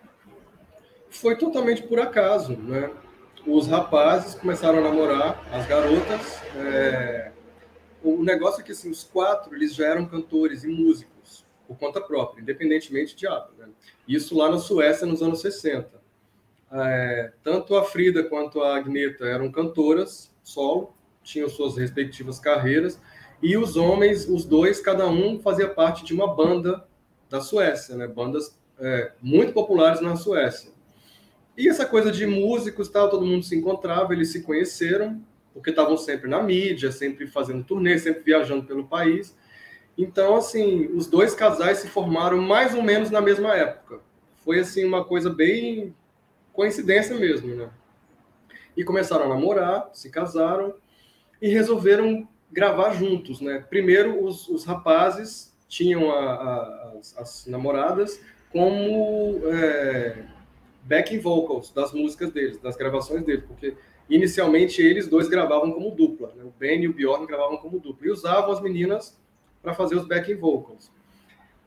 Foi totalmente por acaso, né? Os rapazes começaram a namorar as garotas. É... O negócio é que assim, os quatro eles já eram cantores e músicos por conta própria, independentemente de ato. Né? Isso lá na Suécia nos anos 60 é, tanto a Frida quanto a Agneta eram cantoras solo, tinham suas respectivas carreiras, e os homens, os dois, cada um fazia parte de uma banda da Suécia, né? bandas é, muito populares na Suécia. E essa coisa de músicos, tal, todo mundo se encontrava, eles se conheceram, porque estavam sempre na mídia, sempre fazendo turnê, sempre viajando pelo país. Então, assim, os dois casais se formaram mais ou menos na mesma época. Foi assim uma coisa bem coincidência mesmo, né? E começaram a namorar, se casaram e resolveram gravar juntos, né? Primeiro, os, os rapazes tinham a, a, as, as, namoradas como é, backing vocals das músicas deles, das gravações deles, porque inicialmente eles dois gravavam como dupla, né? o Ben e o Bjorn gravavam como dupla, e usavam as meninas para fazer os backing vocals.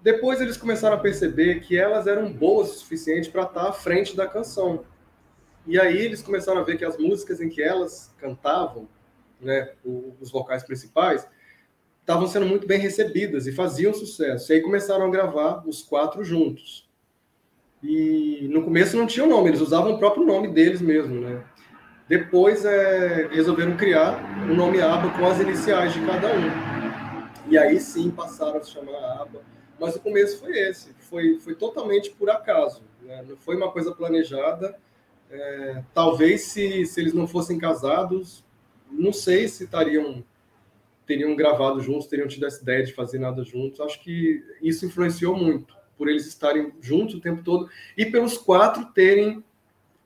Depois eles começaram a perceber que elas eram boas o suficiente para estar à frente da canção. E aí eles começaram a ver que as músicas em que elas cantavam, né, os vocais principais, estavam sendo muito bem recebidas e faziam sucesso. E aí começaram a gravar os quatro juntos. E no começo não tinha o nome, eles usavam o próprio nome deles mesmo, né? Depois é, resolveram criar o nome ABBA com as iniciais de cada um. E aí sim passaram a se chamar ABBA. Mas o começo foi esse, foi, foi totalmente por acaso. Né? Não foi uma coisa planejada. É, talvez se, se eles não fossem casados, não sei se estariam teriam gravado juntos, teriam tido essa ideia de fazer nada juntos. Acho que isso influenciou muito, por eles estarem juntos o tempo todo e pelos quatro terem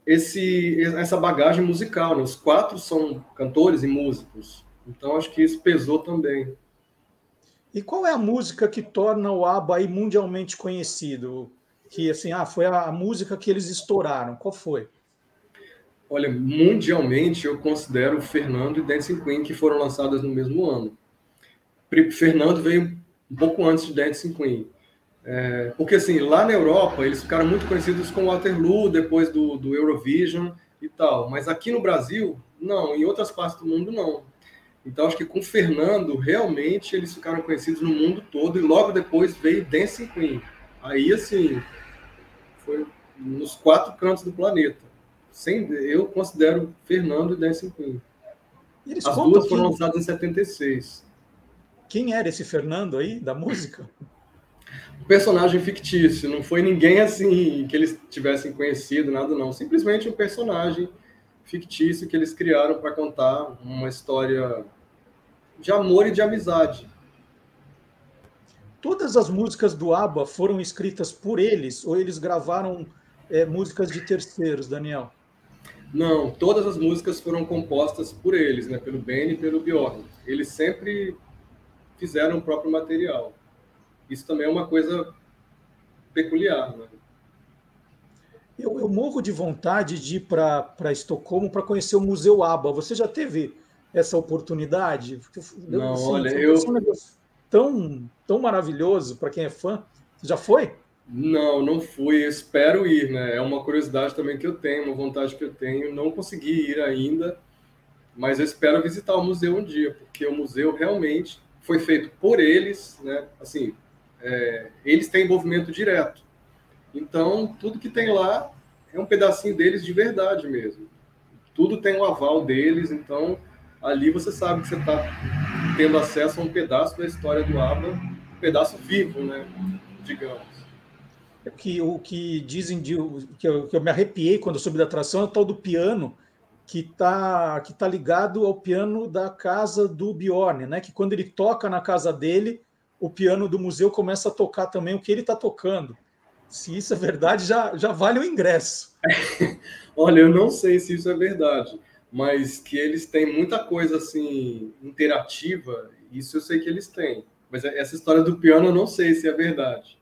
esse essa bagagem musical. Né? Os quatro são cantores e músicos, então acho que isso pesou também. E qual é a música que torna o ABBA aí mundialmente conhecido? Que assim, ah, foi a música que eles estouraram. Qual foi? Olha, mundialmente eu considero Fernando e Dancing Queen que foram lançadas no mesmo ano. Fernando veio um pouco antes de Dancing Queen. É, porque assim, lá na Europa eles ficaram muito conhecidos com Waterloo depois do, do Eurovision e tal. Mas aqui no Brasil, não. Em outras partes do mundo, não. Então acho que com Fernando, realmente eles ficaram conhecidos no mundo todo e logo depois veio Dancing Queen. Aí assim, foi nos quatro cantos do planeta sem, eu considero Fernando e Dancing Queen. Eles As duas foram quem... lançadas em 76. Quem era esse Fernando aí, da música? Um personagem fictício, não foi ninguém assim que eles tivessem conhecido, nada não. Simplesmente um personagem fictício que eles criaram para contar uma história de amor e de amizade. Todas as músicas do ABBA foram escritas por eles ou eles gravaram é, músicas de terceiros, Daniel? Não, todas as músicas foram compostas por eles, né? Pelo Ben e pelo Bjorn. Eles sempre fizeram o próprio material. Isso também é uma coisa peculiar, né? Eu, eu morro de vontade de ir para Estocolmo para conhecer o Museu ABBA. Você já teve essa oportunidade? Não, assim, olha, eu... Um negócio tão, tão maravilhoso para quem é fã. Já foi? Não, não fui. Espero ir, né? É uma curiosidade também que eu tenho, uma vontade que eu tenho. Não consegui ir ainda, mas eu espero visitar o museu um dia, porque o museu realmente foi feito por eles, né? Assim, é, eles têm envolvimento direto. Então, tudo que tem lá é um pedacinho deles de verdade mesmo. Tudo tem o aval deles, então ali você sabe que você está tendo acesso a um pedaço da história do ABBA, um pedaço vivo, né? Digamos que o que dizem de, que, eu, que eu me arrepiei quando eu soube da atração é o tal do piano que está que tá ligado ao piano da casa do Bjorn, né? Que quando ele toca na casa dele, o piano do museu começa a tocar também o que ele está tocando. Se isso é verdade, já, já vale o ingresso. Olha, eu não sei se isso é verdade, mas que eles têm muita coisa assim interativa, isso eu sei que eles têm. Mas essa história do piano eu não sei se é verdade.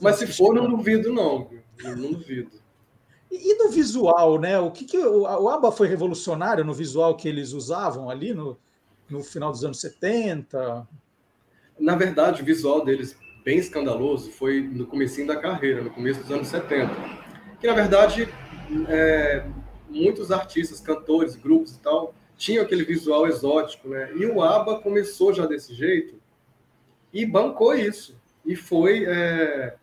Mas se for, não duvido, não. Eu não duvido. E, no visual, né? O que, que o, o ABBA foi revolucionário no visual que eles usavam ali no, no final dos anos 70? Na verdade, o visual deles bem escandaloso foi no comecinho da carreira, no começo dos anos 70. Que na verdade é, muitos artistas, cantores, grupos e tal tinham aquele visual exótico, né? E o ABBA começou já desse jeito e bancou isso e foi é,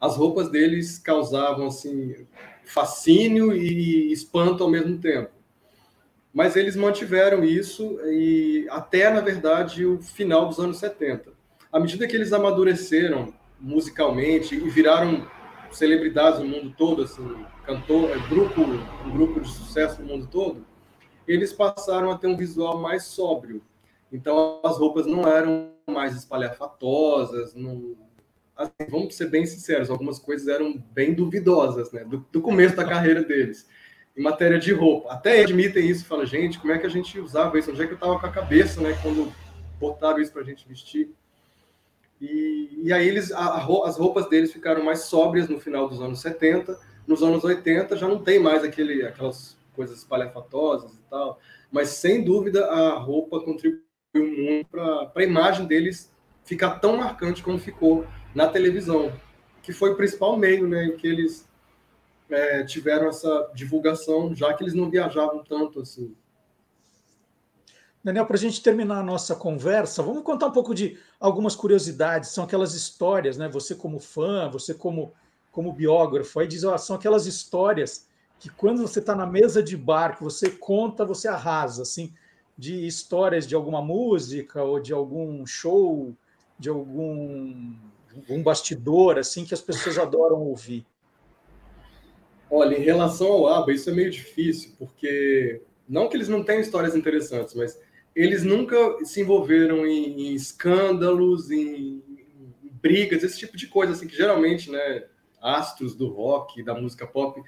as roupas deles causavam assim fascínio e espanto ao mesmo tempo. Mas eles mantiveram isso e até na verdade o final dos anos 70. À medida que eles amadureceram musicalmente e viraram celebridades no mundo todo, assim, cantor, é, grupo, um grupo de sucesso no mundo todo, eles passaram a ter um visual mais sóbrio. Então as roupas não eram mais espalhafatosas, não... assim, vamos ser bem sinceros, algumas coisas eram bem duvidosas, né? Do, do começo da carreira deles, em matéria de roupa. Até admitem isso, fala, gente, como é que a gente usava isso? Onde é que eu estava com a cabeça, né? Quando botaram isso para a gente vestir. E, e aí eles, a, a, as roupas deles ficaram mais sóbrias no final dos anos 70. Nos anos 80 já não tem mais aquele, aquelas coisas espalhafatosas e tal. Mas sem dúvida a roupa contribuiu muito para a imagem deles ficar tão marcante como ficou na televisão, que foi o principal meio né, em que eles é, tiveram essa divulgação, já que eles não viajavam tanto assim. Daniel, para a gente terminar a nossa conversa, vamos contar um pouco de algumas curiosidades. São aquelas histórias, né? Você como fã, você como, como biógrafo, aí diz, ó, são aquelas histórias que quando você está na mesa de bar, que você conta, você arrasa, assim, de histórias de alguma música ou de algum show, de algum um bastidor, assim, que as pessoas adoram ouvir. Olha, em relação ao ABBA, isso é meio difícil, porque não que eles não tenham histórias interessantes, mas eles nunca se envolveram em, em escândalos, em, em, brigas, esse tipo de coisa, assim, que geralmente, né, astros do rock, da música pop,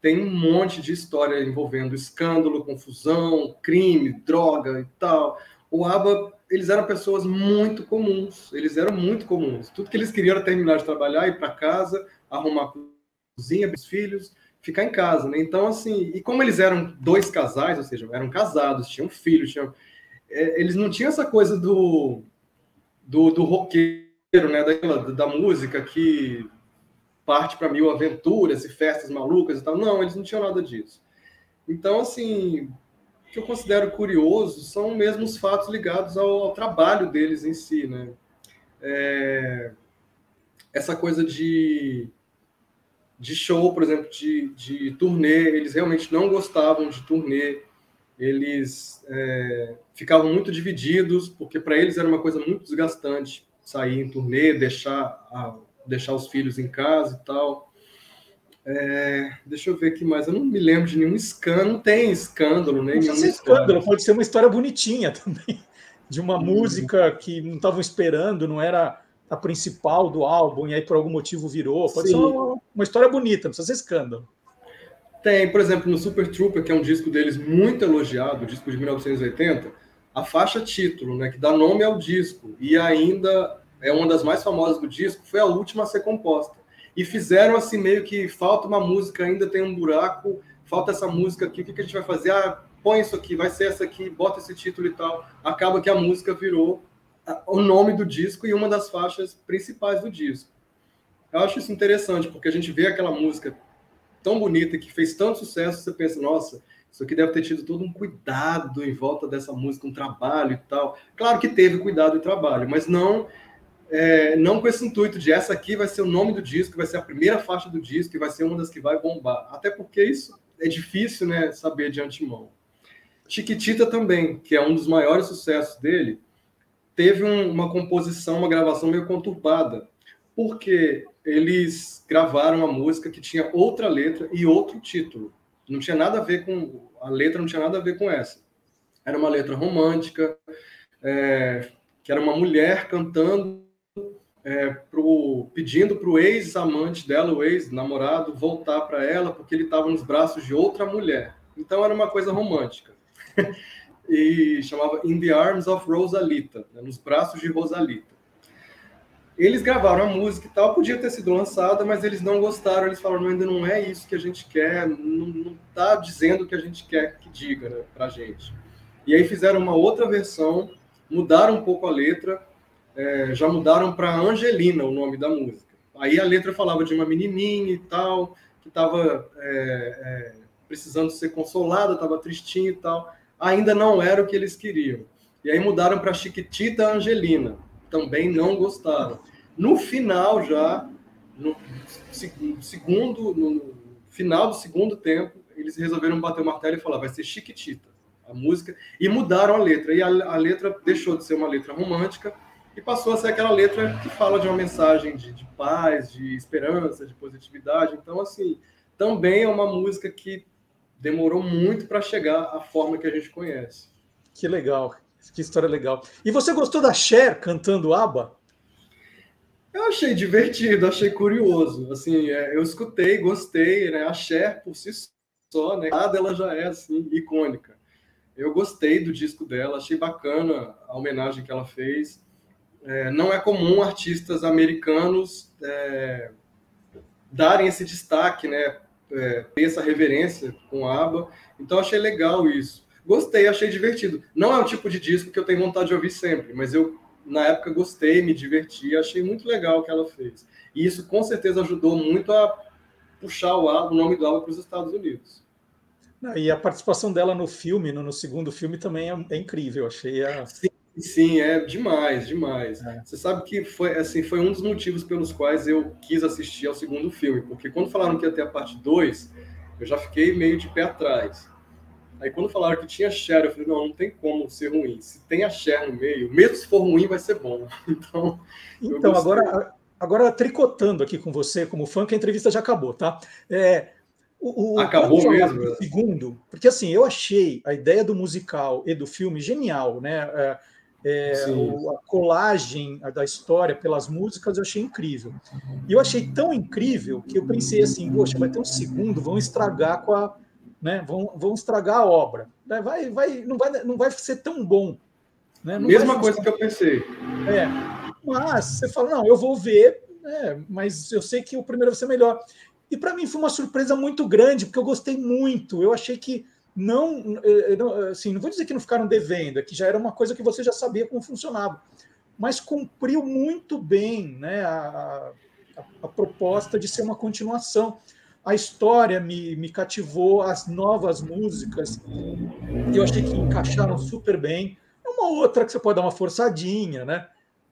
tem um monte de história envolvendo escândalo, confusão, crime, droga e tal. O ABBA, eles eram pessoas muito comuns, eles eram muito comuns. Tudo que eles queriam era terminar de trabalhar, ir para casa, arrumar cozinha, os filhos, ficar em casa, né? Então, assim, e como eles eram dois casais, ou seja, eram casados, tinham filhos, tinham, eles não tinham essa coisa do, do, do roqueiro, né? Daquela, da música que parte para mil aventuras e festas malucas e tal. Não, eles não tinham nada disso. Então, assim, o que eu considero curioso são mesmo os fatos ligados ao, ao trabalho deles em si, né? É, essa coisa de de show, por exemplo, de, de turnê, eles realmente não gostavam de turnê, eles é, ficavam muito divididos, porque para eles era uma coisa muito desgastante sair em turnê, deixar, a, deixar os filhos em casa e tal. É, deixa eu ver aqui mais. Eu não me lembro de nenhum escândalo. Não tem escândalo, né? Não nenhum escândalo, pode ser uma história bonitinha também. De uma hum. música que não estavam esperando, não era a principal do álbum e aí por algum motivo virou. Pode Sim. ser uma, uma, história bonita, não precisa ser escândalo. Tem, por exemplo, no Super Trooper, que é um disco deles muito elogiado, disco de 1980, a faixa título, né, que dá nome ao disco e ainda é uma das mais famosas do disco, foi a última a ser composta. E fizeram assim meio que falta uma música, ainda tem um buraco, falta essa música aqui, o que, que a gente vai fazer? Ah, põe isso aqui, vai ser essa aqui, bota esse título e tal. Acaba que a música virou o nome do disco e uma das faixas principais do disco. Eu acho isso interessante, porque a gente vê aquela música tão bonita que fez tanto sucesso, você pensa, nossa, isso aqui deve ter tido todo um cuidado em volta dessa música, um trabalho e tal. Claro que teve cuidado e trabalho, mas não é, não com esse intuito de essa aqui vai ser o nome do disco, vai ser a primeira faixa do disco e vai ser uma das que vai bombar. Até porque isso é difícil, né, saber de antemão. Chiquitita também, que é um dos maiores sucessos dele, teve um, uma composição, uma gravação meio conturbada, porque eles gravaram uma música que tinha outra letra e outro título. Não tinha nada a ver com a letra, não tinha nada a ver com essa. Era uma letra romântica, é, que era uma mulher cantando, é, pro, pedindo para o ex-amante dela, o ex-namorado, voltar para ela, porque ele estava nos braços de outra mulher. Então era uma coisa romântica. e chamava In the Arms of Rosalita, né, nos braços de Rosalita. Eles gravaram a música e tal, podia ter sido lançada, mas eles não gostaram, eles falaram, ainda não é isso que a gente quer, não está dizendo o que a gente quer que diga né, para a gente. E aí fizeram uma outra versão, mudaram um pouco a letra, é, já mudaram para Angelina o nome da música. Aí a letra falava de uma menininha e tal, que estava é, é, precisando ser consolada, estava tristinha e tal ainda não era o que eles queriam. E aí mudaram para Chiquitita Angelina. Também não gostaram. No final, já, no segundo, no final do segundo tempo, eles resolveram bater o martelo e falar: vai ser Chiquitita, a música. E mudaram a letra. E a, a letra deixou de ser uma letra romântica e passou a ser aquela letra que fala de uma mensagem de, de paz, de esperança, de positividade. Então, assim, também é uma música que demorou muito para chegar à forma que a gente conhece. Que legal, que história legal. E você gostou da Cher cantando ABBA? Eu achei divertido, achei curioso. Assim, é, eu escutei, gostei, né? A Cher por si só, né? Nada ela já é assim icônica. Eu gostei do disco dela, achei bacana a homenagem que ela fez. É, não é comum artistas americanos é, darem esse destaque, né? é, ter essa reverência com a aba. Então achei legal isso. Gostei, achei divertido. Não é o tipo de disco que eu tenho vontade de ouvir sempre, mas eu na época gostei, me diverti, achei muito legal o que ela fez. E isso com certeza ajudou muito a puxar o, álbum, o nome do álbum para os Estados Unidos. E a participação dela no filme, no, no segundo filme, também é, é incrível. Achei a. Sim, sim, é demais, demais. É. Você sabe que foi assim, foi um dos motivos pelos quais eu quis assistir ao segundo filme, porque quando falaram que ia ter a parte 2, eu já fiquei meio de pé atrás. Aí quando falaram que tinha Cher, eu falei, não, não tem como ser ruim. Se tem a Cher no meio, mesmo se for ruim, vai ser bom. Então, então agora, agora tricotando aqui com você, como fã, que a entrevista já acabou, tá? É, o, o, Acabou mesmo. Segundo, porque assim, eu achei a ideia do musical e do filme genial, né? É, é, o, a colagem da história pelas músicas eu achei incrível. E eu achei tão incrível que eu pensei assim, poxa, vai ter um segundo, vão estragar com a, né? Vão, vão estragar a obra. Vai, vai, não vai, não vai ser tão bom. Né? Mesma coisa que eu pensei. É, mas você fala, não, eu vou ver, né? mas eu sei que o primeiro vai ser melhor. E para mim foi uma surpresa muito grande, porque eu gostei muito. Eu achei que não, eh, eh, assim, não vou dizer que não ficaram devendo, é que já era uma coisa que você já sabia como funcionava, mas cumpriu muito bem né, a, a, a proposta de ser uma continuação. A história me, me cativou, as novas músicas, eu achei que encaixaram super bem. É uma outra que você pode dar uma forçadinha, né?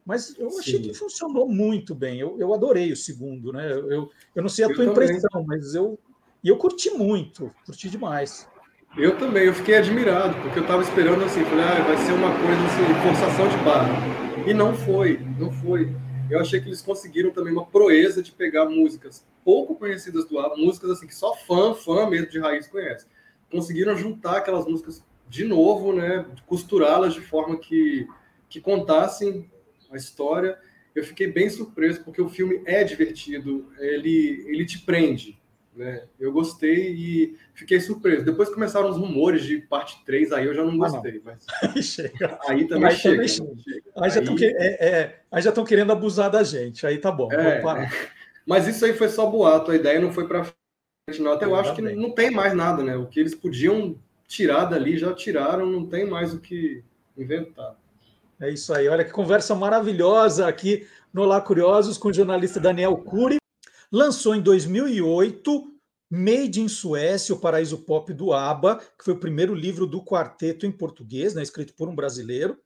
Mas eu achei Sim. que funcionou muito bem. Eu, eu adorei o segundo, né? Eu, eu não sei a eu tua também. impressão, mas eu, eu curti muito, curti demais. Eu também, eu fiquei admirado, porque eu estava esperando assim, falei, ah, vai ser uma coisa assim, forçação de barra. E não foi, não foi. Eu achei que eles conseguiram também uma proeza de pegar músicas pouco conhecidas do álbum, músicas assim que só fã, fã mesmo de raiz conhece. Conseguiram juntar aquelas músicas de novo, né? Costurá-las de forma que, que contassem a história. Eu fiquei bem surpreso porque o filme é divertido, ele, ele te prende. Né? Eu gostei e fiquei surpreso. Depois começaram os rumores de parte 3, aí eu já não gostei. Ah, não. Mas... chega. Aí também aí chega. Também chega. Aí, já aí... Que... É, é... aí estão querendo abusar da gente. Aí tá bom. É, mas isso aí foi só boato, a ideia não foi para frente, não. Até eu acho que não tem mais nada, né? O que eles podiam tirar dali já tiraram, não tem mais o que inventar. É isso aí. Olha que conversa maravilhosa aqui no Lá Curiosos com o jornalista Daniel Cury. Lançou em 2008 Made in Suécia, o Paraíso Pop do ABBA, que foi o primeiro livro do quarteto em português, né, escrito por um brasileiro.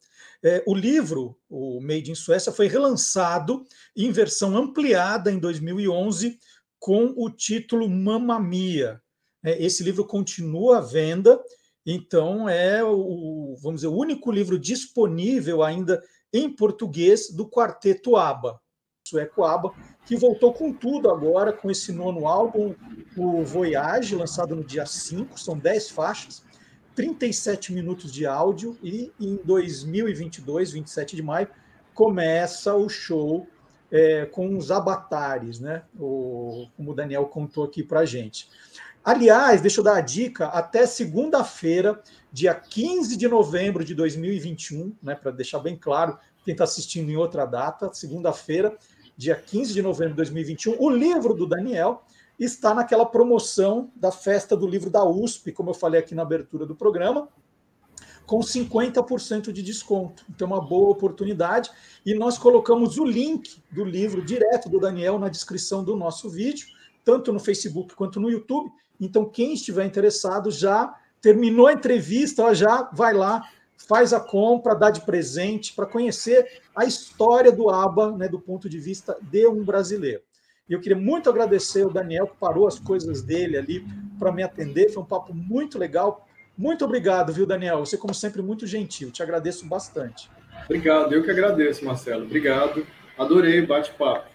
É, o livro, o Made in Suécia, foi relançado em versão ampliada em 2011 com o título Mamma Mia. É, esse livro continua à venda então, é o, vamos dizer, o único livro disponível ainda em português do quarteto ABBA, sueco ABBA, que voltou com tudo agora, com esse nono álbum, o Voyage, lançado no dia 5, são 10 faixas, 37 minutos de áudio, e em 2022, 27 de maio, começa o show é, com os avatares, né? O, como o Daniel contou aqui para gente. Aliás, deixa eu dar a dica, até segunda-feira, dia 15 de novembro de 2021, né, para deixar bem claro, quem está assistindo em outra data, segunda-feira, dia 15 de novembro de 2021, o livro do Daniel está naquela promoção da festa do livro da USP, como eu falei aqui na abertura do programa, com 50% de desconto. Então, é uma boa oportunidade. E nós colocamos o link do livro direto do Daniel na descrição do nosso vídeo, tanto no Facebook quanto no YouTube. Então, quem estiver interessado já terminou a entrevista, já vai lá, faz a compra, dá de presente para conhecer a história do ABA, né, do ponto de vista de um brasileiro. E eu queria muito agradecer o Daniel que parou as coisas dele ali para me atender. Foi um papo muito legal. Muito obrigado, viu, Daniel? Você, como sempre, muito gentil. Te agradeço bastante. Obrigado, eu que agradeço, Marcelo. Obrigado. Adorei o bate-papo.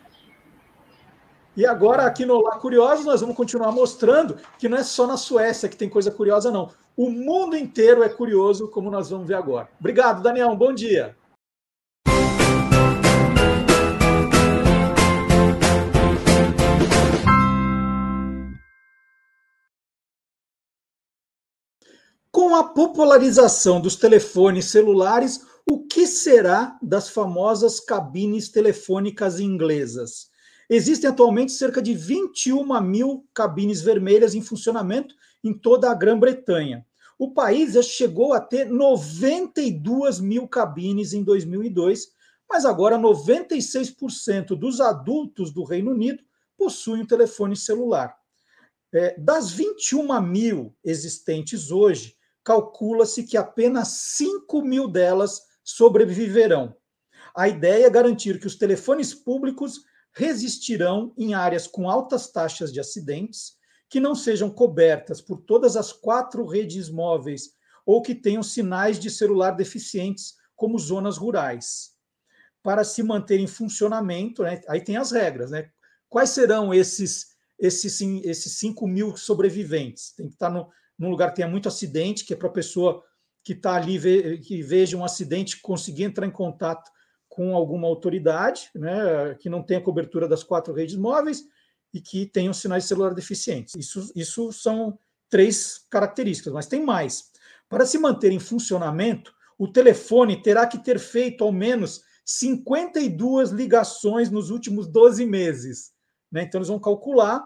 E agora, aqui no Lá Curiosos, nós vamos continuar mostrando que não é só na Suécia que tem coisa curiosa, não. O mundo inteiro é curioso, como nós vamos ver agora. Obrigado, Daniel. Um bom dia. Com a popularização dos telefones celulares, o que será das famosas cabines telefônicas inglesas? Existem atualmente cerca de 21 mil cabines vermelhas em funcionamento em toda a Grã-Bretanha. O país já chegou a ter 92 mil cabines em 2002, mas agora 96% dos adultos do Reino Unido possuem um telefone celular. É, das 21 mil existentes hoje, calcula-se que apenas 5 mil delas sobreviverão. A ideia é garantir que os telefones públicos resistirão em áreas com altas taxas de acidentes, que não sejam cobertas por todas as quatro redes móveis ou que tenham sinais de celular deficientes, como zonas rurais. Para se manter em funcionamento, né, aí tem as regras, né? Quais serão esses, esses, esses 5 mil sobreviventes? Tem que estar no, num lugar que tenha muito acidente, que é para a pessoa que está ali, que veja um acidente, conseguir entrar em contato com alguma autoridade, né, que não tenha cobertura das quatro redes móveis e que tenham sinais de celular deficientes. Isso, isso são três características, mas tem mais. Para se manter em funcionamento, o telefone terá que ter feito ao menos 52 ligações nos últimos 12 meses. Né? Então, eles vão calcular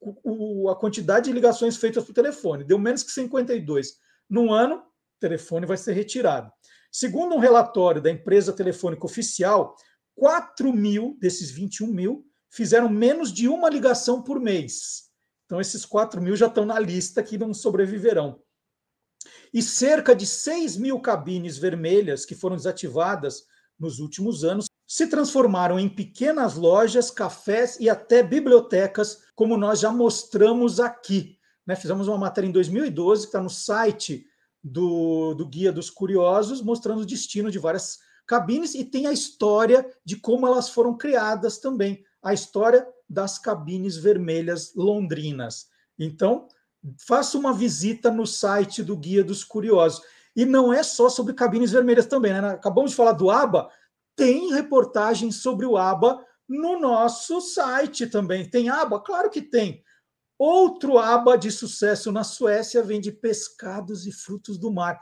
o, a quantidade de ligações feitas por telefone. Deu menos que 52. Num ano, o telefone vai ser retirado. Segundo um relatório da empresa telefônica oficial, 4 mil desses 21 mil fizeram menos de uma ligação por mês. Então, esses 4 mil já estão na lista que não sobreviverão. E cerca de 6 mil cabines vermelhas que foram desativadas nos últimos anos se transformaram em pequenas lojas, cafés e até bibliotecas, como nós já mostramos aqui. Né? Fizemos uma matéria em 2012 que está no site do, do Guia dos Curiosos, mostrando o destino de várias cabines e tem a história de como elas foram criadas também, a história das cabines vermelhas londrinas. Então, faça uma visita no site do Guia dos Curiosos. E não é só sobre cabines vermelhas também, né? Acabamos de falar do ABA, tem reportagem sobre o ABA no nosso site também. Tem ABA? Claro que tem. Outro aba de sucesso na Suécia vende pescados e frutos do mar.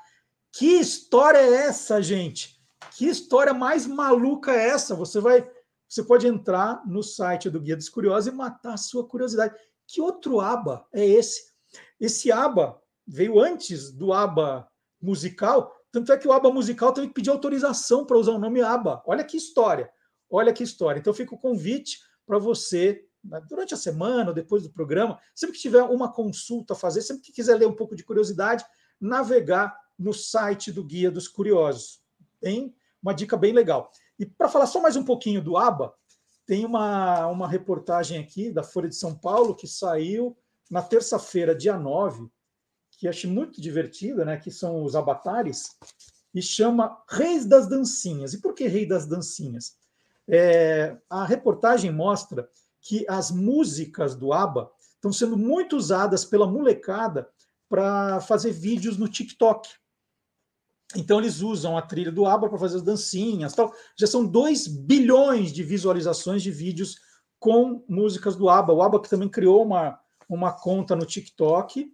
Que história é essa, gente? Que história mais maluca é essa? Você vai, você pode entrar no site do Guia dos Curiosos e matar a sua curiosidade. Que outro aba é esse? Esse aba veio antes do aba musical, tanto é que o aba musical teve que pedir autorização para usar o nome aba. Olha que história. Olha que história. Então fica o convite para você né, durante a semana, depois do programa, sempre que tiver uma consulta a fazer, sempre que quiser ler um pouco de curiosidade, navegar no site do Guia dos Curiosos. Tem uma dica bem legal. E para falar só mais um pouquinho do ABA, tem uma, uma reportagem aqui da Folha de São Paulo que saiu na terça-feira, dia 9, que achei muito divertida, né? Que são os avatares, e chama Reis das Dancinhas. E por que Rei das Dancinhas? É, a reportagem mostra que as músicas do ABBA estão sendo muito usadas pela molecada para fazer vídeos no TikTok. Então eles usam a trilha do ABBA para fazer as dancinhas, tal. Já são 2 bilhões de visualizações de vídeos com músicas do ABBA. O ABBA que também criou uma, uma conta no TikTok,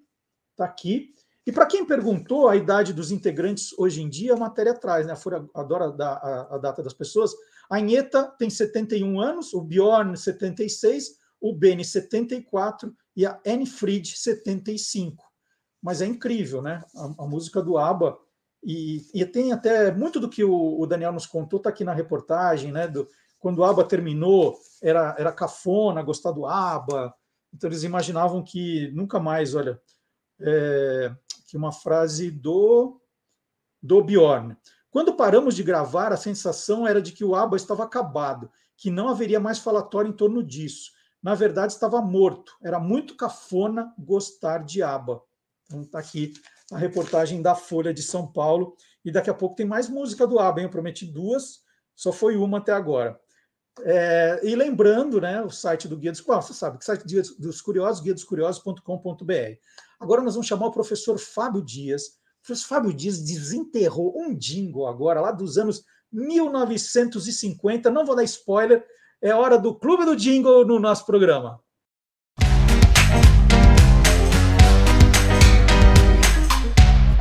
está aqui. E para quem perguntou a idade dos integrantes hoje em dia, a matéria traz, né? A Folha adora a, a data das pessoas. A Anheta tem 71 anos, o Bjorn 76, o Benny 74 e a Anne Fried 75. Mas é incrível, né? A, a música do ABBA e, e, tem até muito do que o, o Daniel nos contou, está aqui na reportagem, né? Do, quando o ABBA terminou, era, era cafona gostar do ABBA, então eles imaginavam que nunca mais, olha, é, que uma frase do, do Bjorn. Quando paramos de gravar, a sensação era de que o ABBA estava acabado, que não haveria mais falatório em torno disso. Na verdade, estava morto. Era muito cafona gostar de ABBA. Então está aqui a reportagem da Folha de São Paulo. E daqui a pouco tem mais música do ABBA, hein? Eu prometi duas, só foi uma até agora. É, e lembrando, né, o site do Guia dos Curiosos, você sabe que site Guia dos Curiosos, guia dos curiosos.com.br. Agora nós vamos chamar o professor Fábio Dias. O professor Fábio Dias desenterrou um jingle agora, lá dos anos 1950. Não vou dar spoiler, é hora do Clube do Jingle no nosso programa.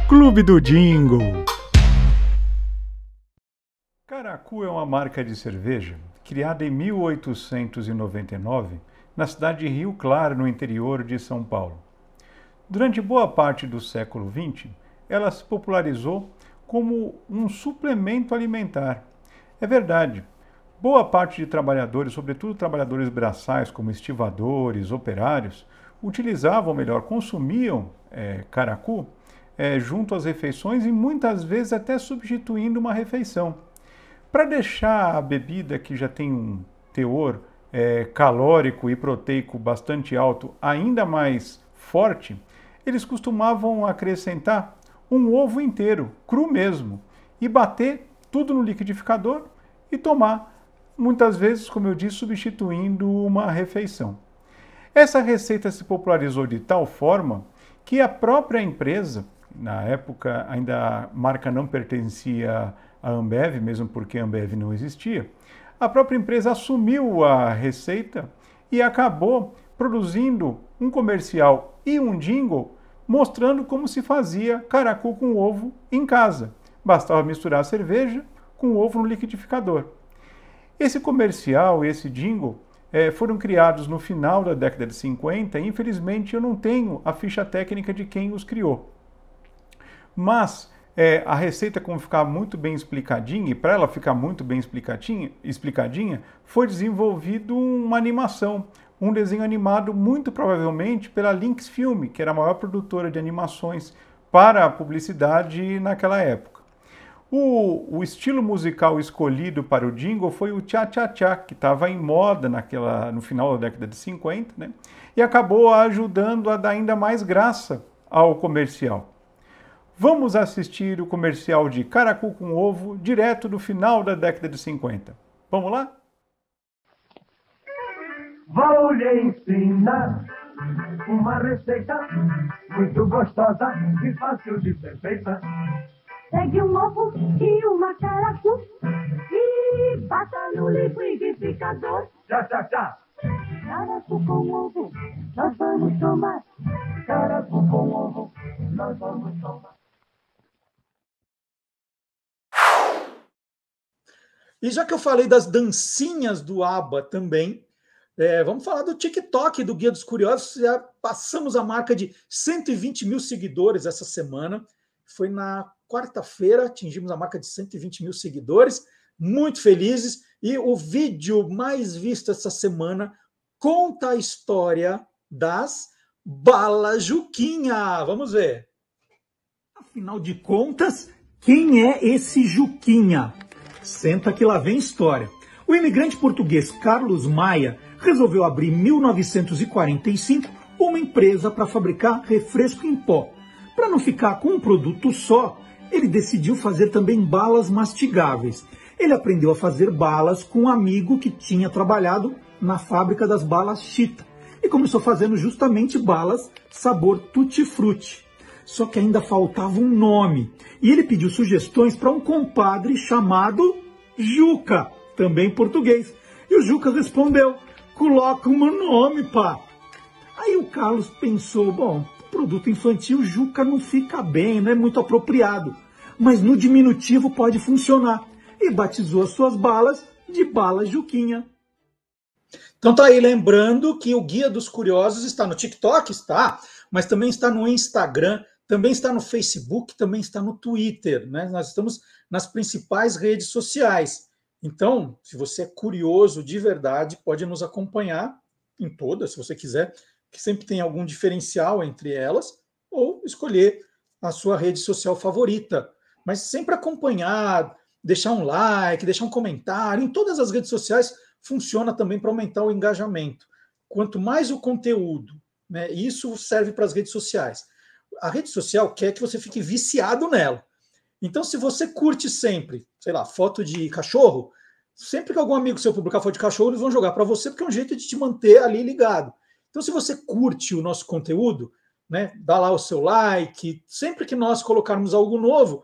Clube do Jingle. Caracu é uma marca de cerveja criada em 1899 na cidade de Rio Claro, no interior de São Paulo. Durante boa parte do século XX, ela se popularizou como um suplemento alimentar. É verdade, boa parte de trabalhadores, sobretudo trabalhadores braçais como estivadores, operários, utilizavam, ou melhor, consumiam é, caracu é, junto às refeições e muitas vezes até substituindo uma refeição. Para deixar a bebida que já tem um teor é, calórico e proteico bastante alto ainda mais forte, eles costumavam acrescentar um ovo inteiro, cru mesmo, e bater tudo no liquidificador e tomar, muitas vezes, como eu disse, substituindo uma refeição. Essa receita se popularizou de tal forma que a própria empresa, na época ainda a marca não pertencia à Ambev, mesmo porque a Ambev não existia, a própria empresa assumiu a receita e acabou produzindo um comercial e um jingle mostrando como se fazia caracu com ovo em casa. Bastava misturar a cerveja com ovo no liquidificador. Esse comercial, esse jingle, é, foram criados no final da década de 50 e infelizmente eu não tenho a ficha técnica de quem os criou. Mas é, a receita, como ficar muito bem explicadinha, e para ela ficar muito bem explicadinha, explicadinha, foi desenvolvido uma animação, um desenho animado, muito provavelmente pela Lynx Film, que era a maior produtora de animações para a publicidade naquela época. O, o estilo musical escolhido para o jingle foi o cha-cha-cha, que estava em moda naquela, no final da década de 50, né? e acabou ajudando a dar ainda mais graça ao comercial. Vamos assistir o comercial de Caracu com Ovo direto do final da década de 50. Vamos lá? Vou lhe ensinar uma receita muito gostosa e fácil de ser feita. Pegue um ovo e uma caracu e bata no liquidificador. Tchá, tchá, tchá. Caracu com ovo, nós vamos tomar. Caracu com ovo, nós vamos tomar. E já que eu falei das dancinhas do ABBA também, é, vamos falar do TikTok do Guia dos Curiosos. Já passamos a marca de 120 mil seguidores essa semana. Foi na quarta-feira, atingimos a marca de 120 mil seguidores. Muito felizes. E o vídeo mais visto essa semana conta a história das balas Juquinha. Vamos ver. Afinal de contas, quem é esse Juquinha? Senta que lá vem história. O imigrante português Carlos Maia resolveu abrir em 1945 uma empresa para fabricar refresco em pó. Para não ficar com um produto só, ele decidiu fazer também balas mastigáveis. Ele aprendeu a fazer balas com um amigo que tinha trabalhado na fábrica das balas Chita e começou fazendo justamente balas sabor tutti-frutti. Só que ainda faltava um nome. E ele pediu sugestões para um compadre chamado Juca, também português. E o Juca respondeu: coloca um nome, pá. Aí o Carlos pensou: bom, produto infantil Juca não fica bem, não é muito apropriado. Mas no diminutivo pode funcionar. E batizou as suas balas de bala Juquinha. Então tá aí lembrando que o Guia dos Curiosos está no TikTok, está, mas também está no Instagram, também está no Facebook, também está no Twitter, né? Nós estamos nas principais redes sociais. Então, se você é curioso de verdade, pode nos acompanhar em todas, se você quiser, que sempre tem algum diferencial entre elas, ou escolher a sua rede social favorita. Mas sempre acompanhar, deixar um like, deixar um comentário. Em todas as redes sociais funciona também para aumentar o engajamento. Quanto mais o conteúdo, né, isso serve para as redes sociais a rede social quer que você fique viciado nela. Então, se você curte sempre, sei lá, foto de cachorro, sempre que algum amigo seu publicar foto de cachorro, eles vão jogar para você, porque é um jeito de te manter ali ligado. Então, se você curte o nosso conteúdo, né, dá lá o seu like, sempre que nós colocarmos algo novo,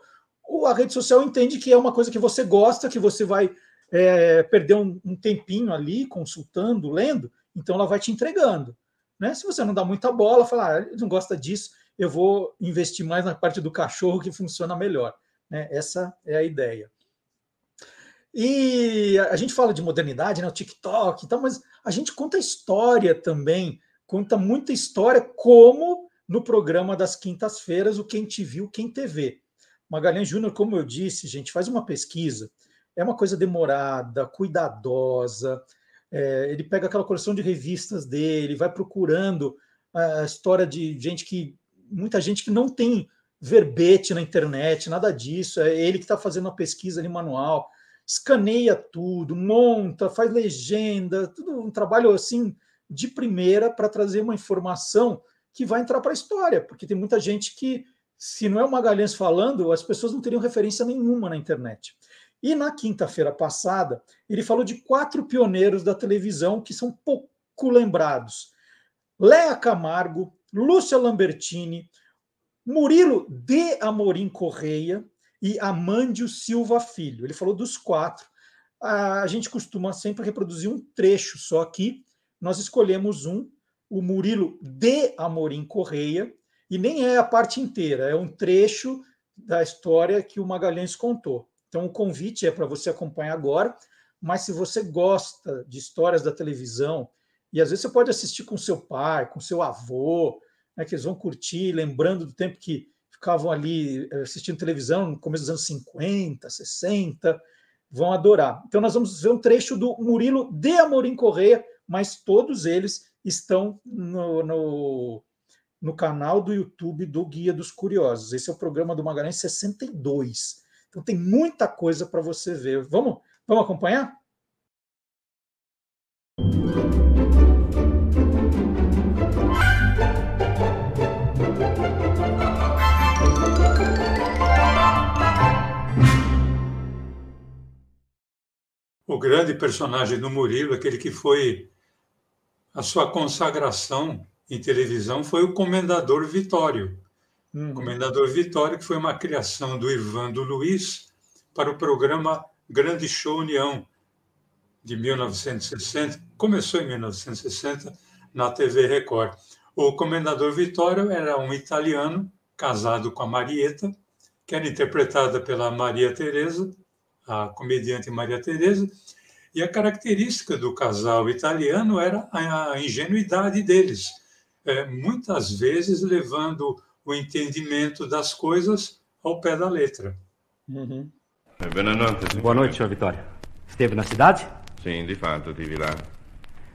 a rede social entende que é uma coisa que você gosta, que você vai é, perder um, um, tempinho ali consultando, lendo, então ela vai te entregando. Né? Se você não dá muita bola, falar, ah, não gosta disso, eu vou investir mais na parte do cachorro que funciona melhor. Né? Essa é a ideia. E a gente fala de modernidade, né? o TikTok e tal, mas a gente conta história também, conta muita história, como no programa das quintas-feiras, o Quem Te Viu, Quem TV. Magalhães Júnior, como eu disse, gente, faz uma pesquisa, é uma coisa demorada, cuidadosa, é, ele pega aquela coleção de revistas dele, vai procurando a história de gente que. Muita gente que não tem verbete na internet, nada disso. É ele que está fazendo a pesquisa ali manual, escaneia tudo, monta, faz legenda, tudo um trabalho assim de primeira para trazer uma informação que vai entrar para a história, porque tem muita gente que, se não é o Magalhães falando, as pessoas não teriam referência nenhuma na internet. E na quinta-feira passada, ele falou de quatro pioneiros da televisão que são pouco lembrados: Léa Camargo, Lúcia Lambertini, Murilo de Amorim Correia e Amândio Silva Filho. Ele falou dos quatro. A gente costuma sempre reproduzir um trecho só aqui. Nós escolhemos um, o Murilo de Amorim Correia, e nem é a parte inteira, é um trecho da história que o Magalhães contou. Então, o convite é para você acompanhar agora, mas se você gosta de histórias da televisão, e às vezes você pode assistir com seu pai, com seu avô, né, que eles vão curtir, lembrando do tempo que ficavam ali eh, assistindo televisão no começo dos anos 50, 60, vão adorar. Então, nós vamos ver um trecho do Murilo de Amorim Correia, mas todos eles estão no, no, no canal do YouTube do Guia dos Curiosos. Esse é o programa do Magalhães 62. Então tem muita coisa para você ver. Vamos, vamos acompanhar? O grande personagem do Murilo, aquele que foi a sua consagração em televisão, foi o Comendador Vitório Uhum. Comendador Vitória, que foi uma criação do Irvando Luiz para o programa Grande Show União, de 1960. Começou em 1960 na TV Record. O Comendador Vitório era um italiano casado com a Marieta, que era interpretada pela Maria Teresa, a comediante Maria Teresa, e a característica do casal italiano era a ingenuidade deles, é, muitas vezes levando o entendimento das coisas ao pé da letra. Uhum. Boa noite, senhor Vitória. Esteve na cidade? Sim, de fato, estive lá.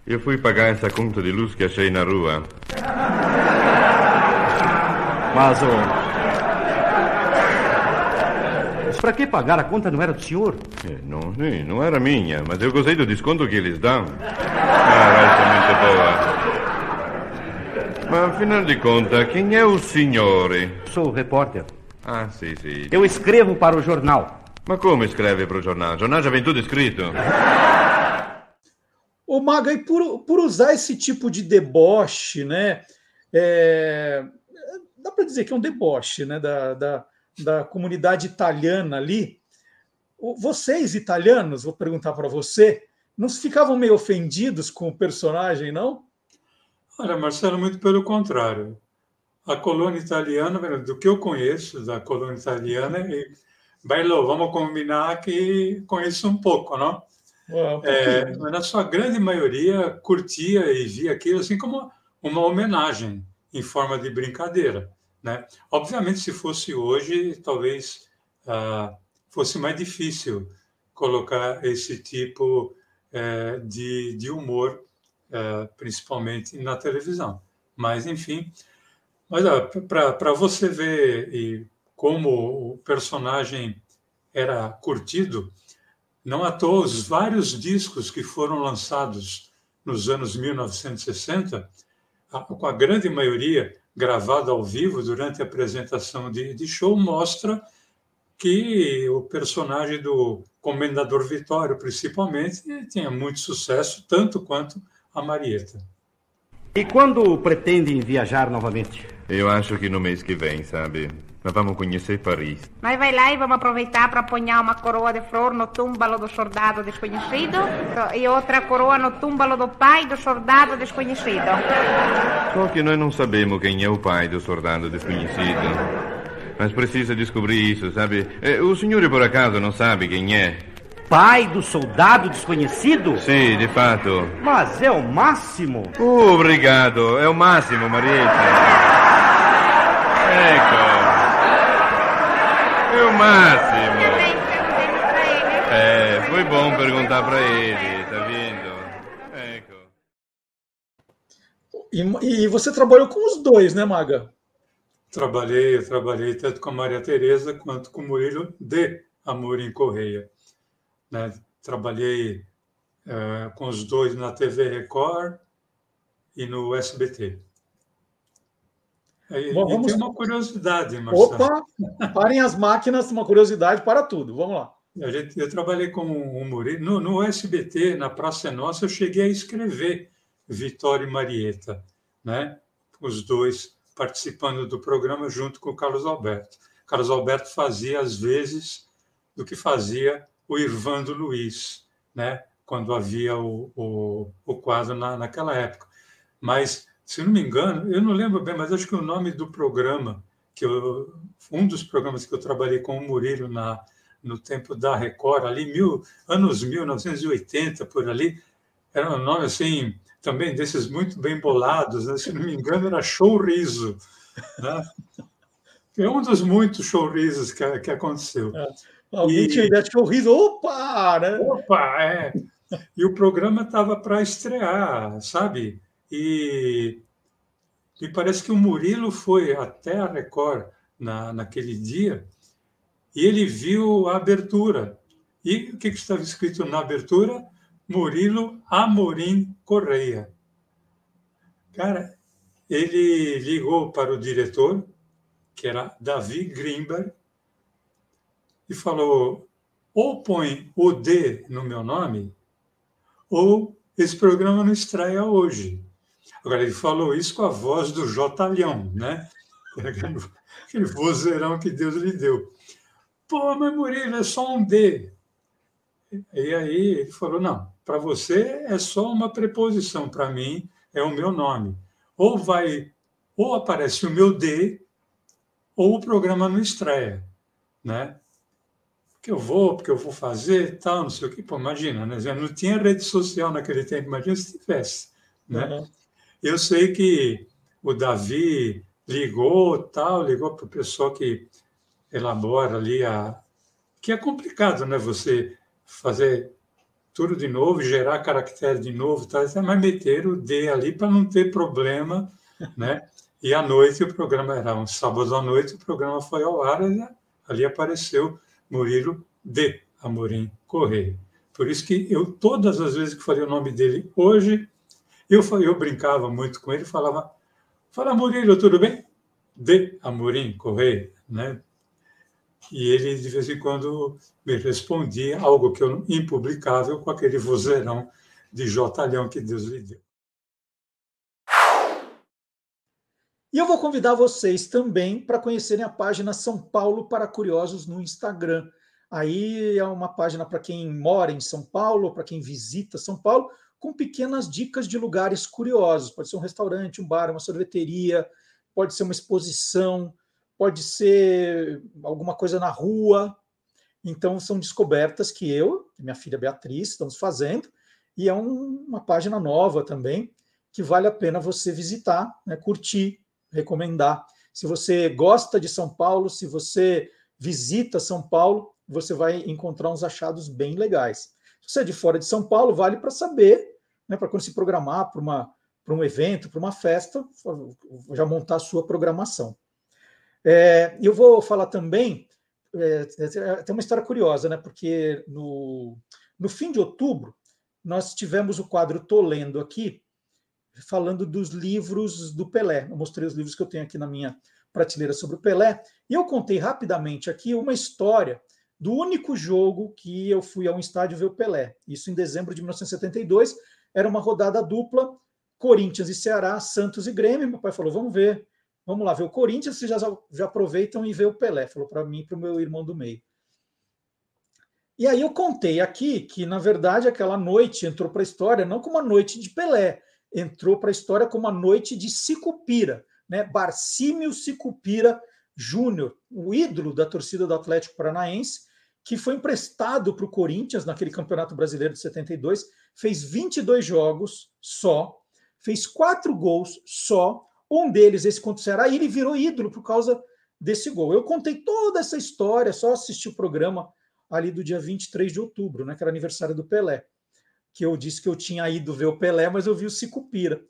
Eu fui pagar essa conta de luz que achei na rua. Mas o. Mas para que pagar? A conta não era do senhor? É, não, sim, não era minha, mas eu gostei do desconto que eles dão. Ah, ser muito boa. Ma afinal de contas, quem é o senhor? Sou repórter. Ah, sim, sim. Eu escrevo para o jornal. Ma como escreve para o jornal? O jornal já vem tudo escrito. Ô, Maga, e por, por usar esse tipo de deboche, né? É, dá para dizer que é um deboche né, da, da, da comunidade italiana ali. Vocês, italianos, vou perguntar para você, não ficavam meio ofendidos com o personagem, não? Olha, Marcelo, muito pelo contrário. A colônia italiana, do que eu conheço da colônia italiana, e, Bailo, vamos combinar que conheço um pouco, não? Um é, mas na sua grande maioria curtia e via aquilo assim como uma homenagem em forma de brincadeira, né? Obviamente, se fosse hoje, talvez ah, fosse mais difícil colocar esse tipo é, de, de humor é, principalmente na televisão. Mas, enfim, mas para você ver e como o personagem era curtido, não à toa os vários discos que foram lançados nos anos 1960, com a grande maioria gravada ao vivo durante a apresentação de, de show, mostra que o personagem do Comendador Vitório, principalmente, tinha muito sucesso, tanto quanto a Marieta. E quando pretendem viajar novamente? Eu acho que no mês que vem, sabe? Nós vamos conhecer Paris. Nós vai lá e vamos aproveitar para apanhar uma coroa de flor no túmbalo do soldado desconhecido e outra coroa no túmbalo do pai do soldado desconhecido. Só que nós não sabemos quem é o pai do soldado desconhecido. Mas precisa descobrir isso, sabe? Eh, o senhor, por acaso, não sabe quem é? pai do soldado desconhecido? Sim, de fato. Mas é o máximo. obrigado, é o máximo, Marieta. Ecco. Máximo. É, foi bom perguntar para ele, tá vendo? Ecco. E, e você trabalhou com os dois, né, Maga? Trabalhei, eu trabalhei tanto com a Maria Tereza quanto com o Murilo de Amorim Correia. Né? Trabalhei é, com os dois na TV Record e no SBT. E, Bom, vamos... e tem uma curiosidade, Marcelo. Opa, parem as máquinas, uma curiosidade para tudo. Vamos lá. Eu, trabalhei com o Murilo. No, no SBT, na Praça Nossa, eu cheguei a escrever Vitória e Marieta, né? os dois participando do programa junto com o Carlos Alberto. Carlos Alberto fazia, às vezes, do que fazia o Irvando Luiz, né? quando havia o, o, o quadro na, naquela época. Mas, se não me engano, eu não lembro bem, mas acho que o nome do programa, que eu, um dos programas que eu trabalhei com o Murilo na, no tempo da Record, ali, mil, anos 1980, por ali, era um nome assim, também desses muito bem bolados, né? se não me engano, era Show Riso. Né? É um dos muitos showrizos que, que aconteceu. É. Alguém e... tinha ideia de showriso, opa! Né? Opa, é. E o programa estava para estrear, sabe? E, e parece que o Murilo foi até a Record na, naquele dia e ele viu a abertura. E o que, que estava escrito na abertura? Murilo Amorim Correia. Cara, ele ligou para o diretor, que era Davi Grimberg, e falou: ou põe o D no meu nome, ou esse programa não estreia hoje. Agora, ele falou isso com a voz do Jotalhão, né? Aquele, vozeirão que Deus lhe deu. Pô, mas Murilo, é só um D. E aí ele falou: não, para você é só uma preposição, para mim é o meu nome. Ou vai, ou aparece o meu D, ou o programa não estreia, né? que eu vou, porque eu vou fazer, tal, não sei o que. Pô, imagina, né? Já não tinha rede social naquele tempo, imagina se tivesse, né? Uhum. Eu sei que o Davi ligou, tal, ligou para o pessoal que elabora ali a... Que é complicado, né? Você fazer tudo de novo, gerar caractere de novo, tal, mas meter o D ali para não ter problema, né? E à noite o programa era um sábado à noite, o programa foi ao ar, e ali apareceu Murilo de Amorim Correia. Por isso que eu, todas as vezes que falei o nome dele hoje, eu, eu brincava muito com ele, falava, fala Murilo, tudo bem? De Amorim Correia, né? E ele, de vez em quando, me respondia algo que eu impublicável com aquele vozeirão de jotalhão que Deus lhe deu. E eu vou convidar vocês também para conhecerem a página São Paulo para Curiosos no Instagram. Aí é uma página para quem mora em São Paulo, para quem visita São Paulo, com pequenas dicas de lugares curiosos. Pode ser um restaurante, um bar, uma sorveteria, pode ser uma exposição, pode ser alguma coisa na rua. Então, são descobertas que eu e minha filha Beatriz estamos fazendo, e é um, uma página nova também, que vale a pena você visitar, né, curtir recomendar. Se você gosta de São Paulo, se você visita São Paulo, você vai encontrar uns achados bem legais. Se você é de fora de São Paulo, vale para saber, né, para quando se programar para uma para um evento, para uma festa, já montar a sua programação. É, eu vou falar também, é, tem uma história curiosa, né? Porque no, no fim de outubro, nós tivemos o quadro Tolendo aqui, falando dos livros do Pelé. Eu mostrei os livros que eu tenho aqui na minha prateleira sobre o Pelé. E eu contei rapidamente aqui uma história do único jogo que eu fui a um estádio ver o Pelé. Isso em dezembro de 1972. Era uma rodada dupla, Corinthians e Ceará, Santos e Grêmio. Meu pai falou: vamos ver, vamos lá ver o Corinthians, vocês já, já aproveitam e vê o Pelé. Falou para mim e para o meu irmão do meio. E aí eu contei aqui que, na verdade, aquela noite entrou para a história não como uma noite de Pelé, entrou para a história como a noite de Sicupira, né? Barcímio Sicupira Júnior, o ídolo da torcida do Atlético Paranaense, que foi emprestado para o Corinthians naquele Campeonato Brasileiro de 72, fez 22 jogos só, fez quatro gols só, um deles esse contra o Ceará, e ele virou ídolo por causa desse gol. Eu contei toda essa história, só assisti o programa ali do dia 23 de outubro, né, que era aniversário do Pelé que eu disse que eu tinha ido ver o Pelé, mas eu vi o Sicupira.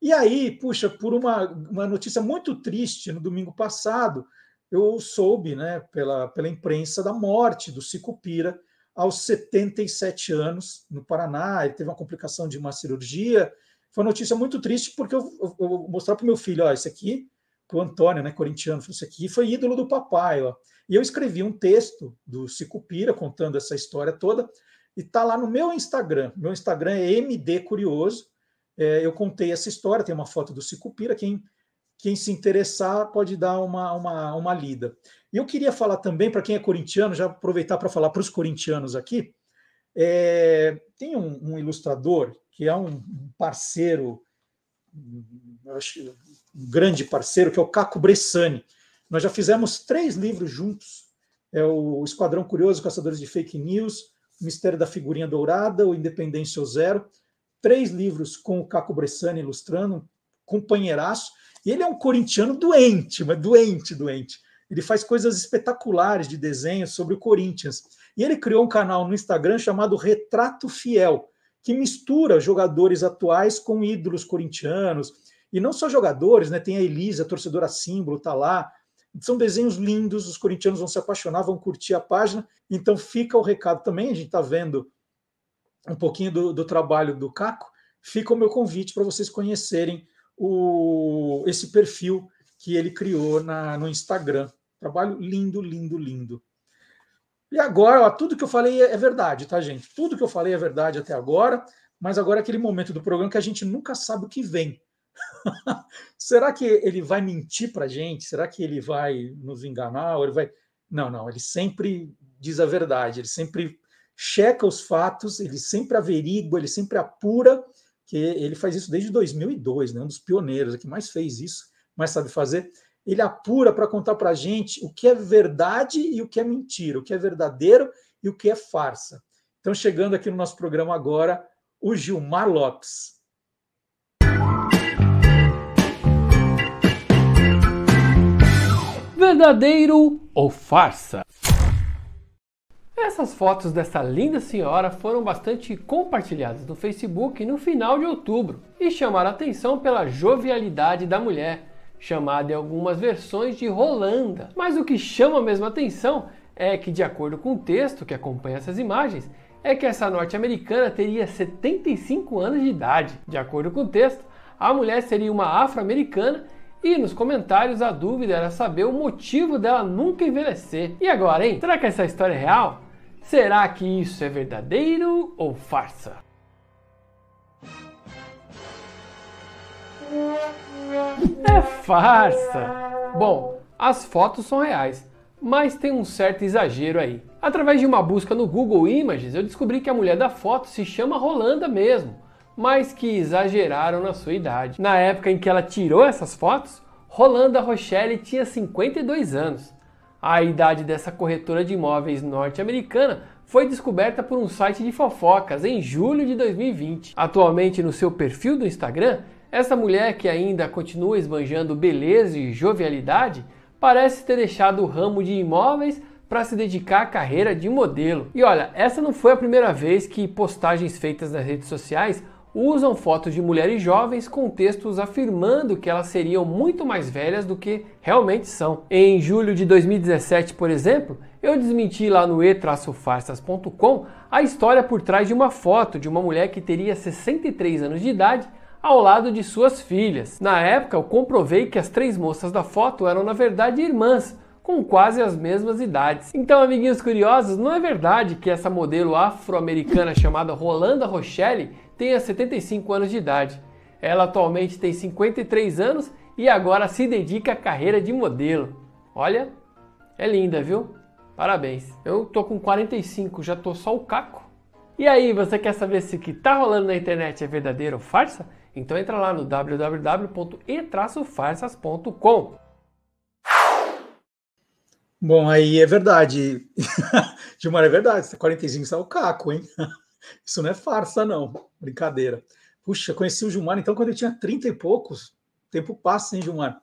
E aí, puxa, por uma, uma notícia muito triste no domingo passado, eu soube, né, pela, pela imprensa, da morte do Sicupira aos 77 anos no Paraná. Ele teve uma complicação de uma cirurgia. Foi uma notícia muito triste, porque eu, eu, eu vou mostrar para o meu filho: ó, esse aqui, o Antônio, né, corintiano, esse aqui foi ídolo do papai. Ó. E eu escrevi um texto do Sicupira contando essa história toda, e está lá no meu Instagram. Meu Instagram é MD Curioso. É, eu contei essa história, tem uma foto do Sicupira. Quem, quem se interessar pode dar uma, uma, uma lida. E eu queria falar também, para quem é corintiano, já aproveitar para falar para os corintianos aqui. É, tem um, um, ilustrador que é um parceiro, um grande parceiro, que é o Caco Bressani. Nós já fizemos três livros juntos: é o Esquadrão Curioso, Caçadores de Fake News, Mistério da Figurinha Dourada, o Independência ou Zero. Três livros com o Caco Bressani ilustrando, companheiraço. E ele é um corintiano doente, mas doente, doente. Ele faz coisas espetaculares de desenho sobre o Corinthians. E ele criou um canal no Instagram chamado Retrato Fiel, que mistura jogadores atuais com ídolos corintianos. E não só jogadores, né? Tem a Elisa, a torcedora símbolo, tá lá. São desenhos lindos, os corintianos vão se apaixonar, vão curtir a página. Então fica o recado também, a gente está vendo um pouquinho do, do, trabalho do Caco. Fica o meu convite para vocês conhecerem o, esse perfil que ele criou na, no Instagram. Trabalho lindo, lindo, lindo. E agora, ó, tudo que eu falei é, é verdade, tá, gente? Tudo que eu falei é verdade até agora, mas agora é aquele momento do programa que a gente nunca sabe o que vem. Será que ele vai mentir para gente? Será que ele vai nos enganar? Ou ele vai... Não, não, ele sempre diz a verdade, ele sempre checa os fatos, ele sempre averigua, ele sempre apura, que ele faz isso desde 2002, né? um dos pioneiros que mais fez isso, mais sabe fazer. Ele apura para contar para a gente o que é verdade e o que é mentira, o que é verdadeiro e o que é farsa. Então, chegando aqui no nosso programa agora, o Gilmar Lopes. Verdadeiro ou farsa? Essas fotos dessa linda senhora foram bastante compartilhadas no Facebook no final de outubro e chamaram atenção pela jovialidade da mulher, chamada em algumas versões de Rolanda. Mas o que chama mesmo atenção é que, de acordo com o texto que acompanha essas imagens, é que essa norte-americana teria 75 anos de idade. De acordo com o texto, a mulher seria uma afro-americana e nos comentários a dúvida era saber o motivo dela nunca envelhecer. E agora, hein? Será que essa história é real? Será que isso é verdadeiro ou farsa? É farsa! Bom, as fotos são reais, mas tem um certo exagero aí. Através de uma busca no Google Images, eu descobri que a mulher da foto se chama Rolanda mesmo mas que exageraram na sua idade. Na época em que ela tirou essas fotos, Rolanda Rochelle tinha 52 anos. A idade dessa corretora de imóveis norte-americana foi descoberta por um site de fofocas em julho de 2020. Atualmente, no seu perfil do Instagram, essa mulher que ainda continua esbanjando beleza e jovialidade parece ter deixado o ramo de imóveis para se dedicar à carreira de modelo. E olha, essa não foi a primeira vez que postagens feitas nas redes sociais usam fotos de mulheres jovens com textos afirmando que elas seriam muito mais velhas do que realmente são. Em julho de 2017, por exemplo, eu desmenti lá no e-farsas.com a história por trás de uma foto de uma mulher que teria 63 anos de idade ao lado de suas filhas. Na época, eu comprovei que as três moças da foto eram na verdade irmãs, com quase as mesmas idades. Então, amiguinhos curiosos, não é verdade que essa modelo afro-americana chamada Rolanda Rochelle tenha 75 anos de idade. Ela atualmente tem 53 anos e agora se dedica à carreira de modelo. Olha, é linda, viu? Parabéns. Eu tô com 45, já tô só o caco. E aí, você quer saber se o que tá rolando na internet é verdadeiro ou farsa? Então entra lá no www.e-farsas.com. Bom, aí é verdade. Gilmar, é verdade. 45 está o caco, hein? Isso não é farsa, não. Brincadeira. Puxa, conheci o Gilmar então quando eu tinha 30 e poucos. Tempo passa, hein, Gilmar?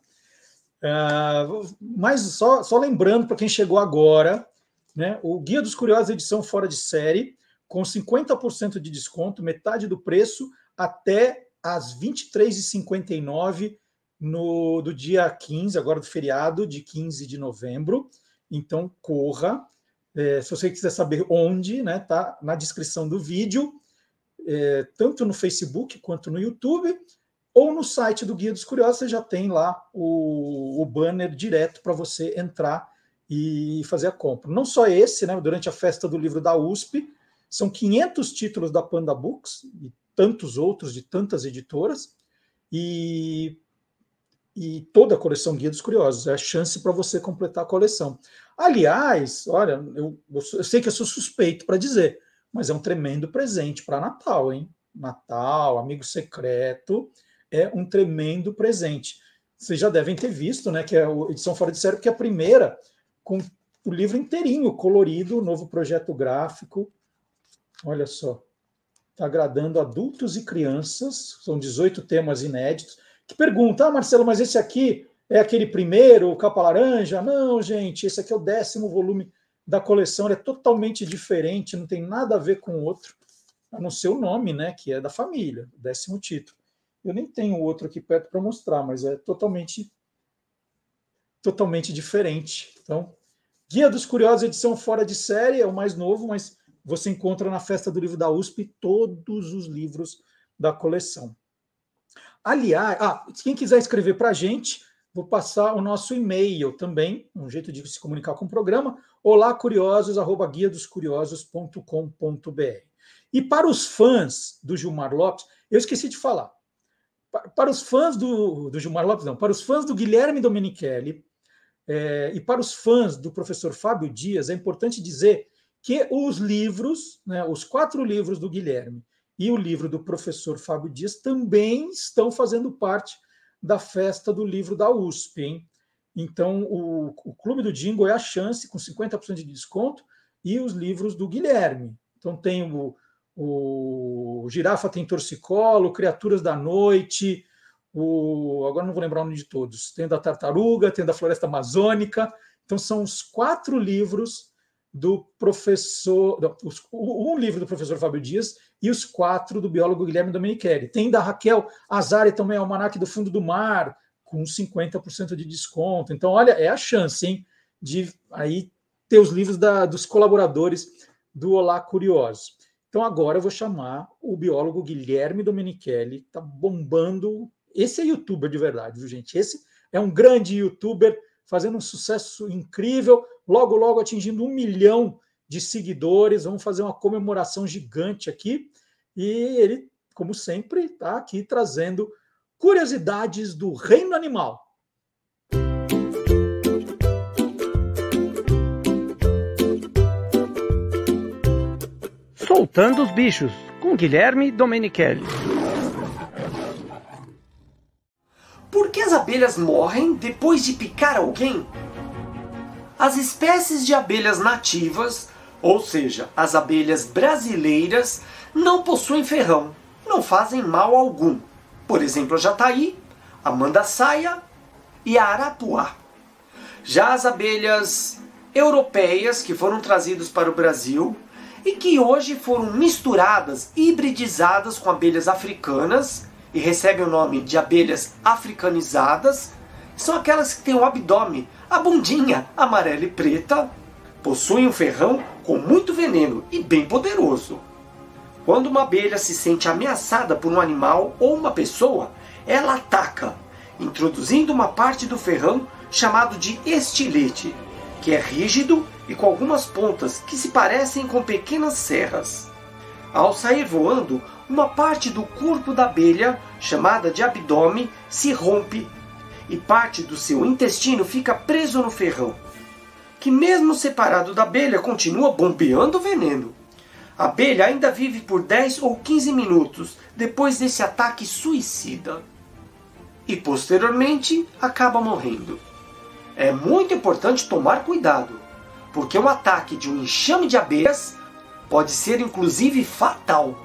Uh, mas só, só lembrando para quem chegou agora, né, o Guia dos Curiosos edição fora de série, com 50% de desconto, metade do preço, até às 23h59 no, do dia 15, agora do feriado, de 15 de novembro. Então, corra. É, se você quiser saber onde, né, tá na descrição do vídeo, é, tanto no Facebook quanto no YouTube, ou no site do Guia dos Curiosos, você já tem lá o, o banner direto para você entrar e fazer a compra. Não só esse, né, durante a festa do livro da USP, são 500 títulos da Panda Books e tantos outros de tantas editoras, e e toda a coleção Guia dos Curiosos. É a chance para você completar a coleção. Aliás, olha, eu, eu sei que eu sou suspeito para dizer, mas é um tremendo presente para Natal, hein? Natal, amigo secreto, é um tremendo presente. Vocês já devem ter visto, né? Que é a edição fora de série, que é a primeira com o livro inteirinho, colorido, novo projeto gráfico. Olha só, está agradando adultos e crianças. São 18 temas inéditos que pergunta: ah, Marcelo, mas esse aqui é aquele primeiro, o capa laranja? Não, gente, esse aqui é o décimo volume da coleção, ele é totalmente diferente, não tem nada a ver com o outro, a não ser o nome, né, que é da família, o décimo título. Eu nem tenho outro aqui perto para mostrar, mas é totalmente totalmente diferente. Então, Guia dos Curiosos, edição fora de série, é o mais novo, mas você encontra na Festa do Livro da USP todos os livros da coleção. Aliás, ah, quem quiser escrever para a gente, vou passar o nosso e-mail também, um jeito de se comunicar com o programa, olá curiosos, arroba guia dos curiosos.com.br. E para os fãs do Gilmar Lopes, eu esqueci de falar. Para os fãs do, do Gilmar Lopes, não, para os fãs do Guilherme Domenichelli é, e para os fãs do professor Fábio Dias, é importante dizer que os livros, né, os quatro livros do Guilherme e o livro do professor Fábio Dias também estão fazendo parte da festa do livro da USP. Hein? Então, o, o Clube do Jingle é a chance, com 50% de desconto, e os livros do Guilherme. Então, tem o, o Girafa tem Torcicolo, Criaturas da Noite, o, agora não vou lembrar o nome de todos. Tem da Tartaruga, tem da Floresta Amazônica. Então, são os quatro livros do professor. Um livro do professor Fábio Dias e os quatro do biólogo Guilherme Domenichelli. Tem da Raquel Azari também, Almanac do Fundo do Mar, com 50% de desconto. Então, olha, é a chance, hein, de aí ter os livros da, dos colaboradores do Olá Curiosos. Então, agora eu vou chamar o biólogo Guilherme Domenichelli, está bombando. Esse é youtuber de verdade, viu, gente? Esse é um grande youtuber fazendo um sucesso incrível, logo, logo atingindo um milhão de seguidores. Vamos fazer uma comemoração gigante aqui. E ele, como sempre, está aqui trazendo curiosidades do reino animal. Soltando os bichos, com Guilherme Domenichelli. Por que as abelhas morrem depois de picar alguém? As espécies de abelhas nativas ou seja, as abelhas brasileiras não possuem ferrão, não fazem mal algum. Por exemplo, a jataí, a mandaçaia e a arapuá. Já as abelhas europeias que foram trazidas para o Brasil e que hoje foram misturadas, hibridizadas com abelhas africanas e recebem o nome de abelhas africanizadas, são aquelas que têm o abdômen, a bundinha amarela e preta, possuem um ferrão com muito veneno e bem poderoso. Quando uma abelha se sente ameaçada por um animal ou uma pessoa, ela ataca, introduzindo uma parte do ferrão chamado de estilete, que é rígido e com algumas pontas que se parecem com pequenas serras. Ao sair voando, uma parte do corpo da abelha, chamada de abdômen, se rompe e parte do seu intestino fica preso no ferrão que, mesmo separado da abelha, continua bombeando veneno. A abelha ainda vive por 10 ou 15 minutos depois desse ataque suicida e, posteriormente, acaba morrendo. É muito importante tomar cuidado, porque um ataque de um enxame de abelhas pode ser inclusive fatal.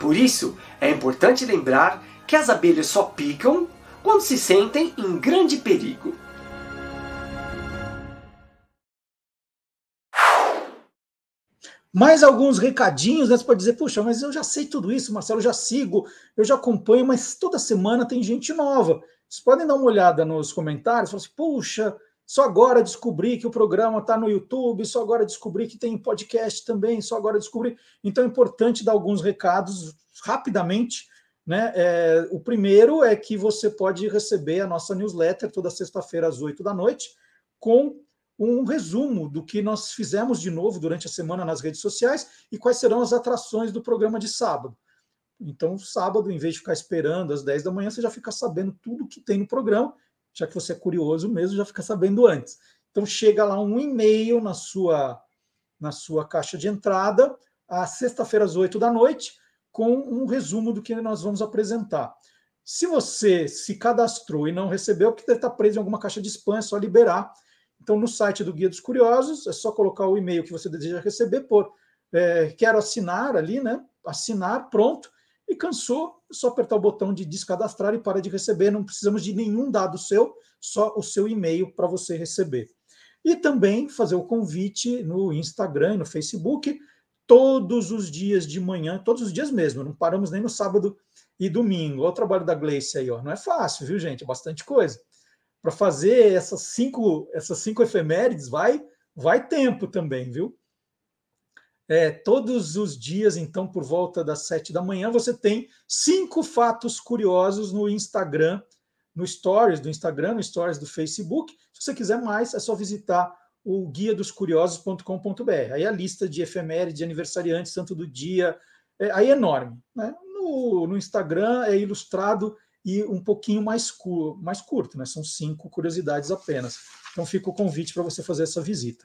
Por isso, é importante lembrar que as abelhas só picam quando se sentem em grande perigo. Mais alguns recadinhos, né? Você pode dizer, puxa, mas eu já sei tudo isso, Marcelo, eu já sigo, eu já acompanho, mas toda semana tem gente nova. Vocês podem dar uma olhada nos comentários, falar assim, puxa, só agora descobri que o programa está no YouTube, só agora descobri que tem podcast também, só agora descobri. Então é importante dar alguns recados rapidamente. Né? É, o primeiro é que você pode receber a nossa newsletter toda sexta-feira às 8 da noite, com um resumo do que nós fizemos de novo durante a semana nas redes sociais e quais serão as atrações do programa de sábado. Então, sábado, em vez de ficar esperando às 10 da manhã, você já fica sabendo tudo que tem no programa, já que você é curioso mesmo, já fica sabendo antes. Então, chega lá um e-mail na sua, na sua caixa de entrada, às sexta-feira às 8 da noite, com um resumo do que nós vamos apresentar. Se você se cadastrou e não recebeu, que deve estar preso em alguma caixa de spam, é só liberar então, no site do Guia dos Curiosos, é só colocar o e-mail que você deseja receber por é, quero assinar ali, né? Assinar, pronto. E cansou, é só apertar o botão de descadastrar e para de receber. Não precisamos de nenhum dado seu, só o seu e-mail para você receber. E também fazer o convite no Instagram e no Facebook, todos os dias de manhã, todos os dias mesmo, não paramos nem no sábado e domingo. Olha o trabalho da Gleice aí, ó. Não é fácil, viu, gente? É bastante coisa para fazer essas cinco, essas cinco efemérides, vai, vai tempo também, viu? É, todos os dias, então, por volta das sete da manhã, você tem cinco fatos curiosos no Instagram, no Stories do Instagram, no Stories do Facebook. Se você quiser mais, é só visitar o guia dos curiosos.com.br. Aí a lista de efemérides, de aniversariantes, santo do dia, é, aí é enorme. Né? No, no Instagram é ilustrado e um pouquinho mais, mais curto, né? São cinco curiosidades apenas. Então fica o convite para você fazer essa visita.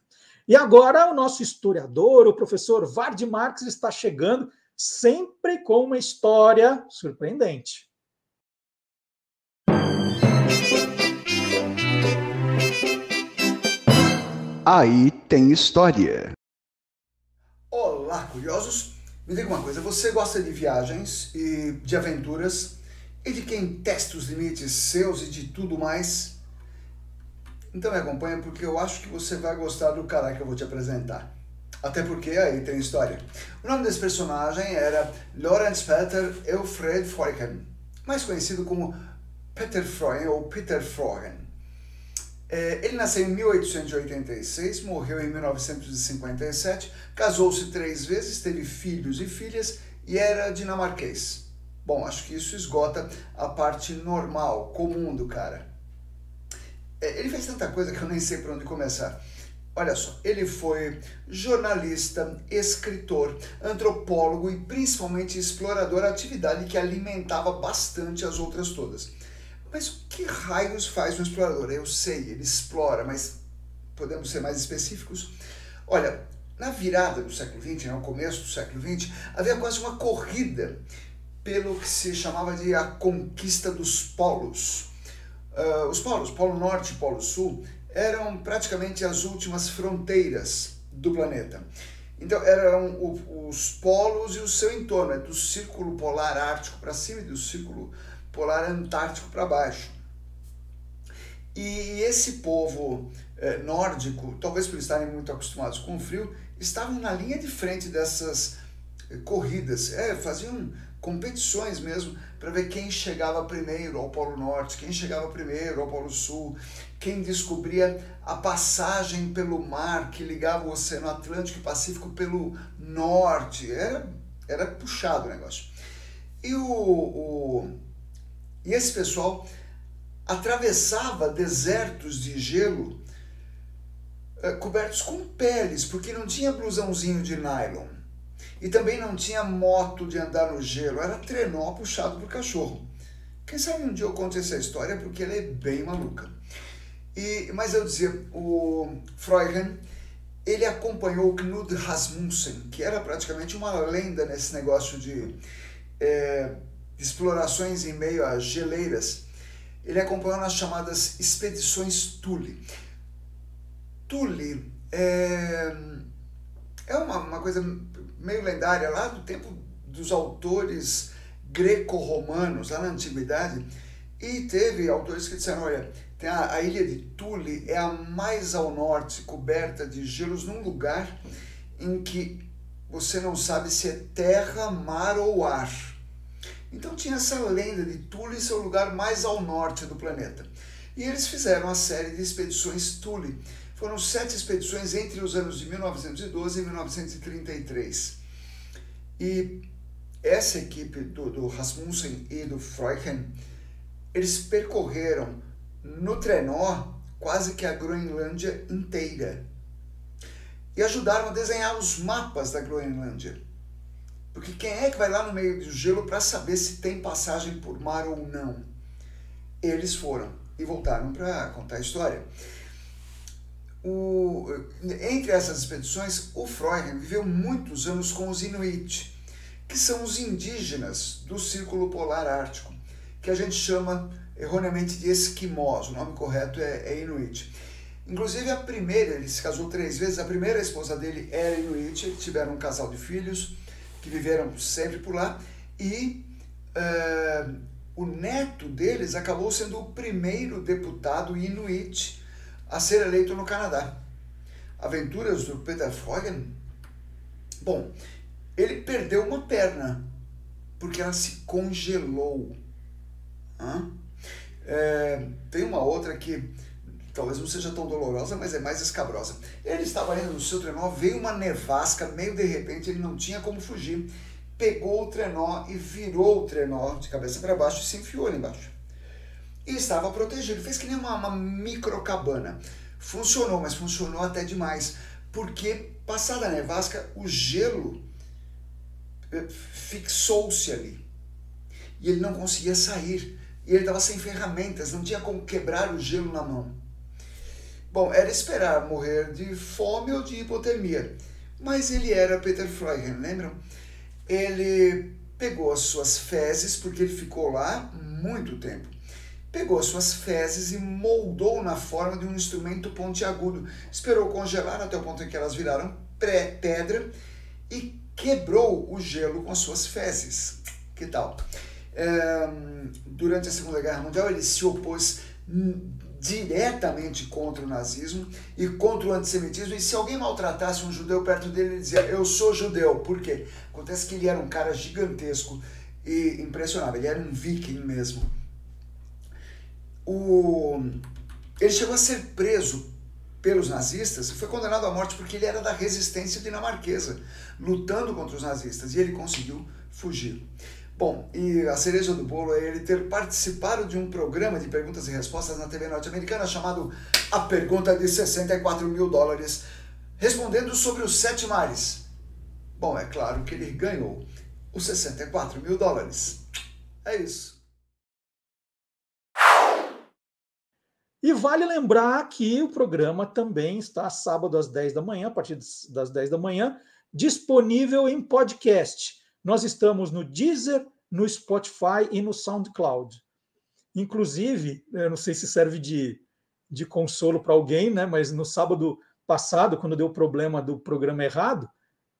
E agora o nosso historiador, o professor Vard Marques, está chegando sempre com uma história surpreendente. Aí tem história. Olá, curiosos! Me diga uma coisa, você gosta de viagens e de aventuras e de quem testa os limites seus e de tudo mais. Então me acompanha porque eu acho que você vai gostar do cara que eu vou te apresentar. Até porque aí tem história. O nome desse personagem era Lorenz Peter Elfred Freuchen, mais conhecido como Peter Freuchen ou Peter Freuchen. É, ele nasceu em 1886, morreu em 1957, casou-se três vezes, teve filhos e filhas e era dinamarquês. Bom, acho que isso esgota a parte normal, comum do cara. É, ele fez tanta coisa que eu nem sei por onde começar. Olha só, ele foi jornalista, escritor, antropólogo e principalmente explorador, atividade que alimentava bastante as outras todas. Mas o que raios faz um explorador? Eu sei, ele explora, mas podemos ser mais específicos? Olha, na virada do século XX, no começo do século XX, havia quase uma corrida pelo que se chamava de a conquista dos polos. Uh, os polos, Polo Norte e Polo Sul, eram praticamente as últimas fronteiras do planeta. Então eram o, os polos e o seu entorno, é do círculo polar ártico para cima e do círculo polar antártico para baixo. E esse povo eh, nórdico, talvez por estarem muito acostumados com o frio, estavam na linha de frente dessas eh, corridas, é, faziam competições mesmo para ver quem chegava primeiro ao Polo Norte, quem chegava primeiro ao Polo Sul, quem descobria a passagem pelo mar que ligava o Oceano Atlântico e Pacífico pelo norte. Era, era puxado o negócio. E, o, o, e esse pessoal atravessava desertos de gelo eh, cobertos com peles, porque não tinha blusãozinho de nylon. E também não tinha moto de andar no gelo, era trenó puxado por cachorro. Quem sabe um dia eu conto essa história porque ela é bem maluca. E, mas eu dizia, o Freuchen, ele acompanhou o Knud Rasmussen, que era praticamente uma lenda nesse negócio de, é, explorações em meio a geleiras. Ele acompanhou nas chamadas expedições Thule. Thule é, é uma, uma coisa meio lendária lá do tempo dos autores greco-romanos, lá na antiguidade, e teve autores que disseram, olha, tem a, a, ilha de Tule é a mais ao norte, coberta de gelos, num lugar em que você não sabe se é terra, mar ou ar. Então tinha essa lenda de Thule ser o lugar mais ao norte do planeta. E eles fizeram a série de expedições Thule. Foram sete expedições entre os anos de 1912 e 1933. E essa equipe do, do Rasmussen e do Freuchen, eles percorreram no trenó quase que a Groenlândia inteira. E ajudaram a desenhar os mapas da Groenlândia. Porque quem é que vai lá no meio do gelo para saber se tem passagem por mar ou não? Eles foram e voltaram para contar a história. O, entre essas expedições, o Freud viveu muitos anos com os Inuit, que são os indígenas do Círculo Polar Ártico, que a gente chama erroneamente de esquimós, o nome correto é, é Inuit. Inclusive a primeira, ele se casou três vezes, a primeira esposa dele era Inuit, tiveram um casal de filhos que viveram sempre por lá, e uh, o neto deles acabou sendo o primeiro deputado Inuit a ser eleito no Canadá. Aventuras do Peter Freugen? Bom, ele perdeu uma perna porque ela se congelou. É, tem uma outra que talvez não seja tão dolorosa, mas é mais escabrosa. Ele estava indo no seu trenó, veio uma nevasca, meio de repente, ele não tinha como fugir, pegou o trenó e virou o trenó de cabeça para baixo e se enfiou ali embaixo. E estava protegido, fez que nem uma, uma micro cabana. Funcionou, mas funcionou até demais, porque passada a nevasca, o gelo eh, fixou-se ali. E ele não conseguia sair. E ele estava sem ferramentas, não tinha como quebrar o gelo na mão. Bom, era esperar morrer de fome ou de hipotermia. Mas ele era Peter Freuchen, lembram? Ele pegou as suas fezes, porque ele ficou lá muito tempo. Pegou as suas fezes e moldou na forma de um instrumento pontiagudo. Esperou congelar até o ponto em que elas viraram pedra e quebrou o gelo com as suas fezes. Que tal? durante a Segunda Guerra Mundial, ele se opôs diretamente contra o nazismo e contra o antissemitismo. E se alguém maltratasse um judeu perto dele, ele dizia: Eu sou judeu. Por quê? Acontece que ele era um cara gigantesco e impressionável. Ele era um viking mesmo. O... Ele chegou a ser preso pelos nazistas e foi condenado à morte porque ele era da resistência dinamarquesa, lutando contra os nazistas. E ele conseguiu fugir. Bom, e a cereja do bolo é ele ter participado de um programa de perguntas e respostas na TV norte-americana chamado A Pergunta de 64 mil dólares, respondendo sobre os sete mares. Bom, é claro que ele ganhou os 64 mil dólares. É isso. E vale lembrar que o programa também está sábado às 10 da manhã, a partir das 10 da manhã, disponível em podcast. Nós estamos no Deezer, no Spotify e no SoundCloud. Inclusive, eu não sei se serve de, de consolo para alguém, né? mas no sábado passado, quando deu o problema do programa errado,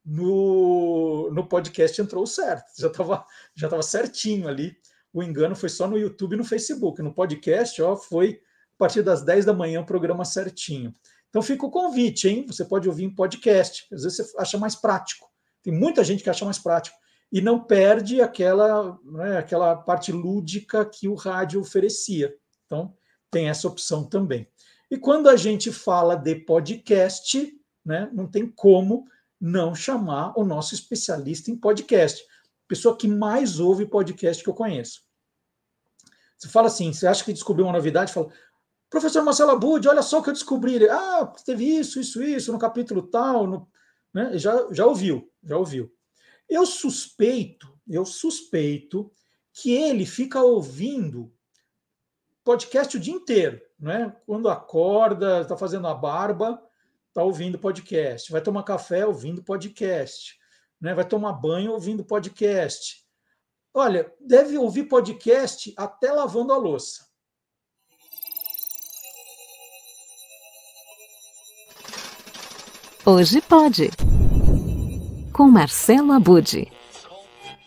no, no podcast entrou certo, já estava já tava certinho ali. O engano foi só no YouTube e no Facebook. No podcast, ó, foi partir das 10 da manhã o programa certinho. Então fica o convite, hein? Você pode ouvir em podcast, às vezes você acha mais prático. Tem muita gente que acha mais prático e não perde aquela, né, aquela parte lúdica que o rádio oferecia. Então, tem essa opção também. E quando a gente fala de podcast, né, não tem como não chamar o nosso especialista em podcast, pessoa que mais ouve podcast que eu conheço. Você fala assim, você acha que descobriu uma novidade, fala, professor Marcelo Abud, olha só o que eu descobri. Ah, teve isso, isso, isso, no capítulo tal, no, né? já, já ouviu, já ouviu. Eu suspeito, eu suspeito que ele fica ouvindo podcast o dia inteiro, né? Quando acorda, está fazendo a barba, está ouvindo podcast. Vai tomar café ouvindo podcast, né? Vai tomar banho ouvindo podcast. Olha, deve ouvir podcast até lavando a louça. Hoje pode com Marcelo Abude.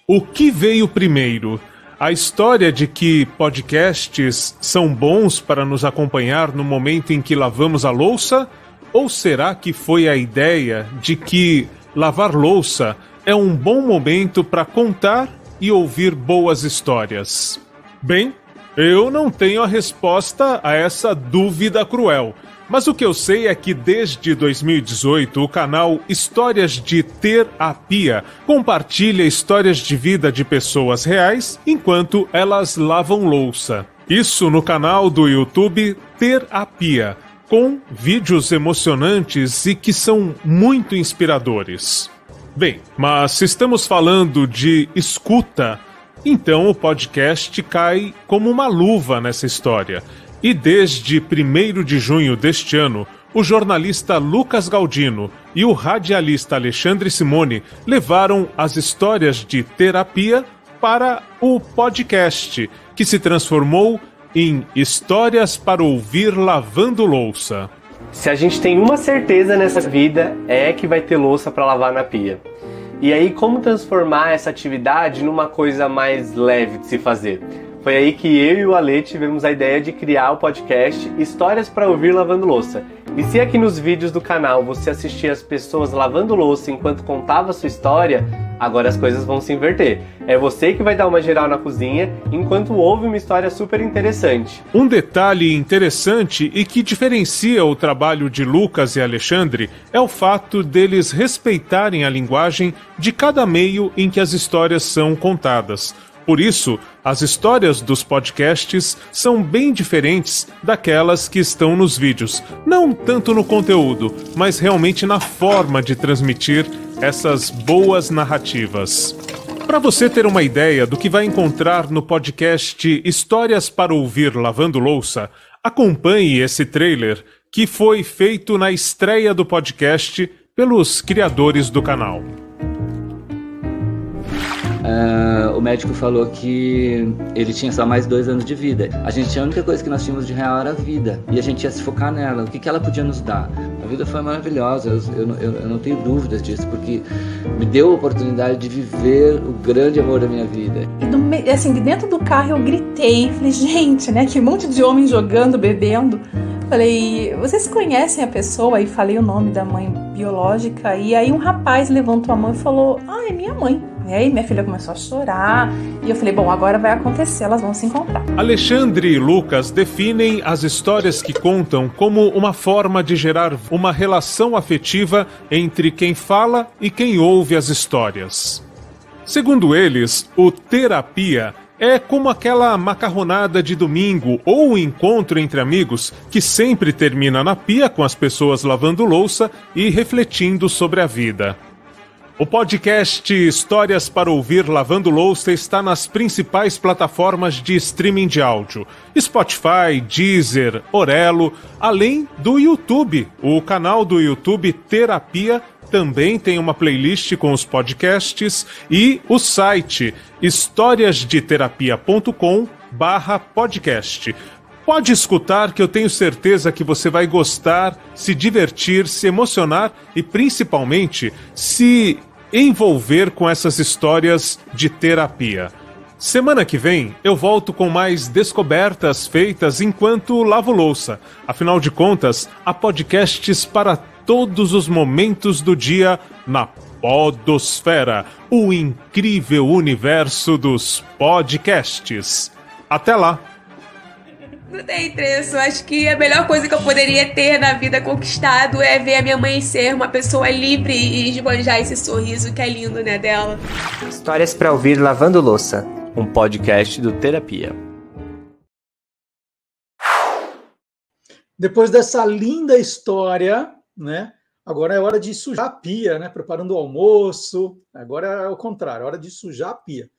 O que veio primeiro? A história de que podcasts são bons para nos acompanhar no momento em que lavamos a louça? Ou será que foi a ideia de que lavar louça é um bom momento para contar e ouvir boas histórias? Bem, eu não tenho a resposta a essa dúvida cruel. Mas o que eu sei é que desde 2018 o canal Histórias de Terapia compartilha histórias de vida de pessoas reais enquanto elas lavam louça. Isso no canal do YouTube Terapia, com vídeos emocionantes e que são muito inspiradores. Bem, mas se estamos falando de escuta, então o podcast cai como uma luva nessa história. E desde 1 de junho deste ano, o jornalista Lucas Galdino e o radialista Alexandre Simone levaram as histórias de terapia para o podcast, que se transformou em Histórias para Ouvir Lavando Louça. Se a gente tem uma certeza nessa vida é que vai ter louça para lavar na pia. E aí, como transformar essa atividade numa coisa mais leve de se fazer? Foi aí que eu e o Ale tivemos a ideia de criar o podcast Histórias para Ouvir Lavando Louça. E se aqui nos vídeos do canal você assistia as pessoas lavando louça enquanto contava sua história, agora as coisas vão se inverter. É você que vai dar uma geral na cozinha enquanto ouve uma história super interessante. Um detalhe interessante e que diferencia o trabalho de Lucas e Alexandre é o fato deles respeitarem a linguagem de cada meio em que as histórias são contadas. Por isso, as histórias dos podcasts são bem diferentes daquelas que estão nos vídeos. Não tanto no conteúdo, mas realmente na forma de transmitir essas boas narrativas. Para você ter uma ideia do que vai encontrar no podcast Histórias para Ouvir Lavando Louça, acompanhe esse trailer que foi feito na estreia do podcast pelos criadores do canal. Uh, o médico falou que ele tinha só mais dois anos de vida. A gente, a única coisa que nós tínhamos de real era a vida. E a gente ia se focar nela. O que, que ela podia nos dar? A vida foi maravilhosa. Eu, eu, eu, não tenho dúvidas disso, porque me deu a oportunidade de viver o grande amor da minha vida. E assim, de dentro do carro eu gritei. Falei, gente, né? Que monte de homem jogando, bebendo. Falei, vocês conhecem a pessoa? E falei o nome da mãe biológica. E aí um rapaz levantou a mão e falou: Ah, é minha mãe. E aí minha filha começou a chorar e eu falei, bom, agora vai acontecer, elas vão se encontrar. Alexandre e Lucas definem as histórias que contam como uma forma de gerar uma relação afetiva entre quem fala e quem ouve as histórias. Segundo eles, o terapia é como aquela macarronada de domingo ou o encontro entre amigos que sempre termina na pia com as pessoas lavando louça e refletindo sobre a vida. O podcast Histórias para Ouvir Lavando Louça está nas principais plataformas de streaming de áudio: Spotify, Deezer, Orelo, além do YouTube. O canal do YouTube Terapia também tem uma playlist com os podcasts e o site historiasdeterapia.com/podcast. Pode escutar que eu tenho certeza que você vai gostar, se divertir, se emocionar e principalmente se envolver com essas histórias de terapia. Semana que vem eu volto com mais descobertas feitas enquanto lavo louça. Afinal de contas, há podcasts para todos os momentos do dia na Podosfera, o incrível universo dos podcasts. Até lá! Não tem preço. Acho que a melhor coisa que eu poderia ter na vida conquistado é ver a minha mãe ser uma pessoa livre e esbanjar esse sorriso que é lindo, né, dela. Histórias para ouvir lavando louça, um podcast do Terapia. Depois dessa linda história, né? Agora é hora de sujar a pia, né? Preparando o almoço. Agora é o contrário, é hora de sujar a pia.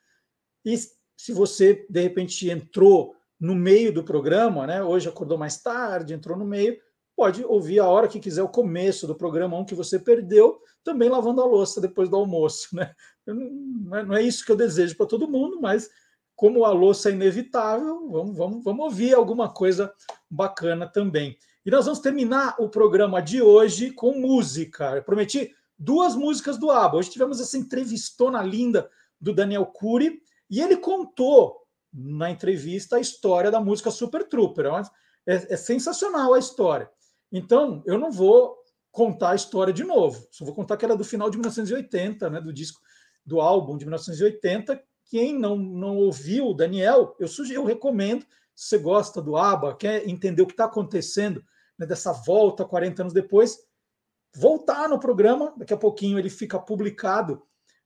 E se você de repente entrou no meio do programa, né? Hoje acordou mais tarde, entrou no meio, pode ouvir a hora que quiser o começo do programa, um que você perdeu, também lavando a louça depois do almoço, né? Não é isso que eu desejo para todo mundo, mas como a louça é inevitável, vamos, vamos, vamos ouvir alguma coisa bacana também. E nós vamos terminar o programa de hoje com música. Eu prometi duas músicas do ABBA. Hoje tivemos essa entrevistona linda do Daniel Cury e ele contou na entrevista a história da música Super Trooper. É, é, é sensacional a história. Então, eu não vou contar a história de novo. Só vou contar que era do final de 1980, né, do disco do álbum de 1980. Quem não, não ouviu Daniel, eu sugiro, eu recomendo. Se você gosta do ABBA, quer entender o que está acontecendo né, dessa volta 40 anos depois, voltar no programa. Daqui a pouquinho ele fica publicado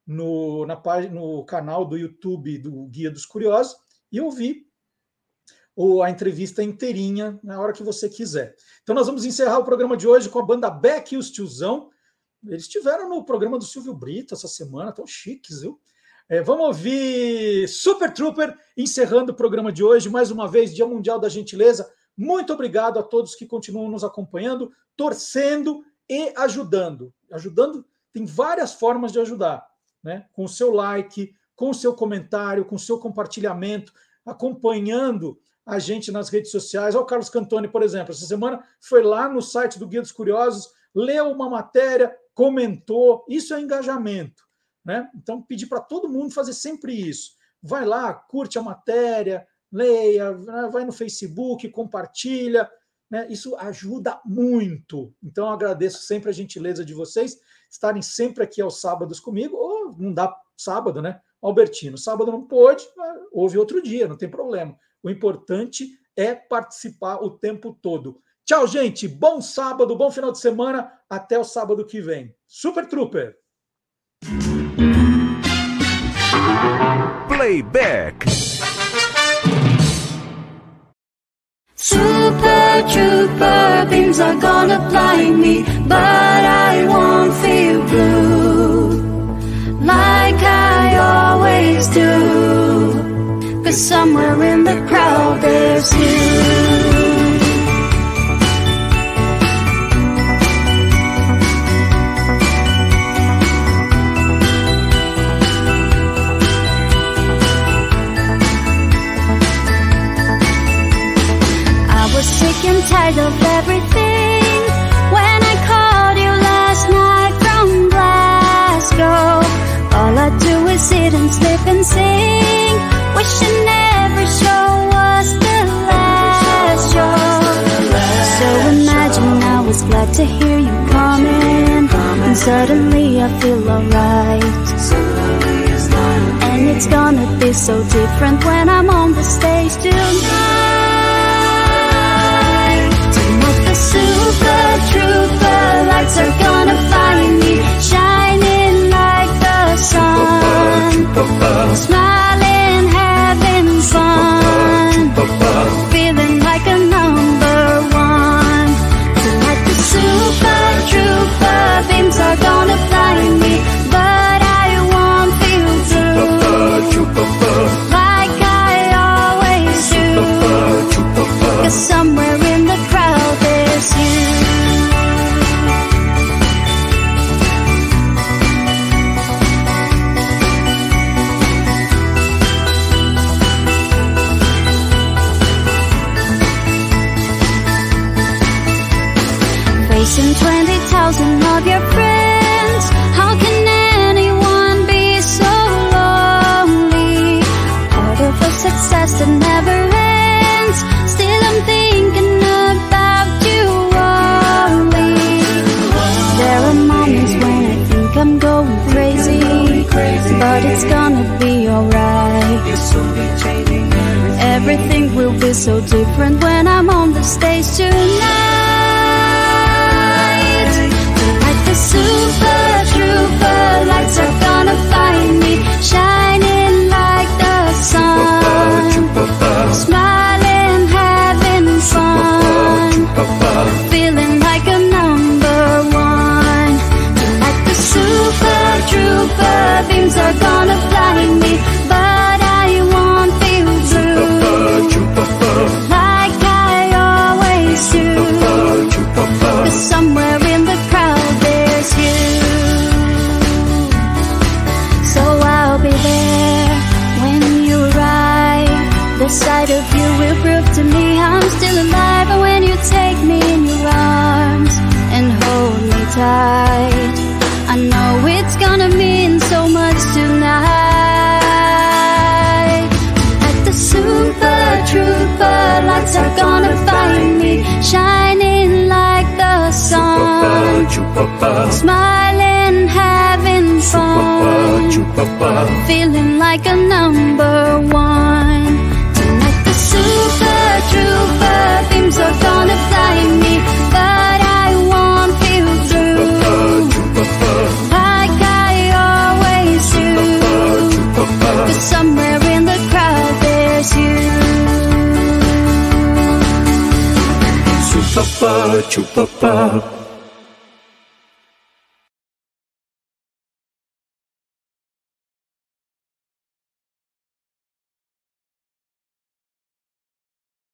no, na página, no canal do YouTube do Guia dos Curiosos e ouvir ou a entrevista inteirinha na hora que você quiser. Então nós vamos encerrar o programa de hoje com a banda Beck e os Tiozão. Eles estiveram no programa do Silvio Brito essa semana, tão chiques, viu? É, vamos ouvir Super Trooper encerrando o programa de hoje. Mais uma vez, Dia Mundial da Gentileza. Muito obrigado a todos que continuam nos acompanhando, torcendo e ajudando. Ajudando, tem várias formas de ajudar, né? Com o seu like, com o seu comentário, com o seu compartilhamento, acompanhando a gente nas redes sociais. Olha o Carlos Cantoni, por exemplo, essa semana foi lá no site do Guia dos Curiosos, leu uma matéria, comentou. Isso é engajamento. Né? Então, pedir para todo mundo fazer sempre isso. Vai lá, curte a matéria, leia, vai no Facebook, compartilha. Né? Isso ajuda muito. Então, agradeço sempre a gentileza de vocês estarem sempre aqui aos sábados comigo, ou não dá sábado, né? Albertino, sábado não pôde, houve outro dia, não tem problema. O importante é participar o tempo todo. Tchau, gente. Bom sábado, bom final de semana. Até o sábado que vem. Super Trooper. Playback. Super trooper beams are gonna blind me, but I won't feel blue like I always do. Cause somewhere in the crowd there's you. I was sick and tired of suddenly I feel alright. And it's gonna be so different when I'm on the stage tonight. Tonight the super trooper lights are gonna find me shining like the sun, smiling, Facing 20,000 of your friends, but it's gonna be alright. Everything will be so different when I'm on the stage tonight. Tonight the super Smiling, having fun. Feeling like a number one. Tonight the super trooper beams are gonna fly me, but I won't feel through. Like I always do. But somewhere in the crowd there's you. Chupapa, chupapa.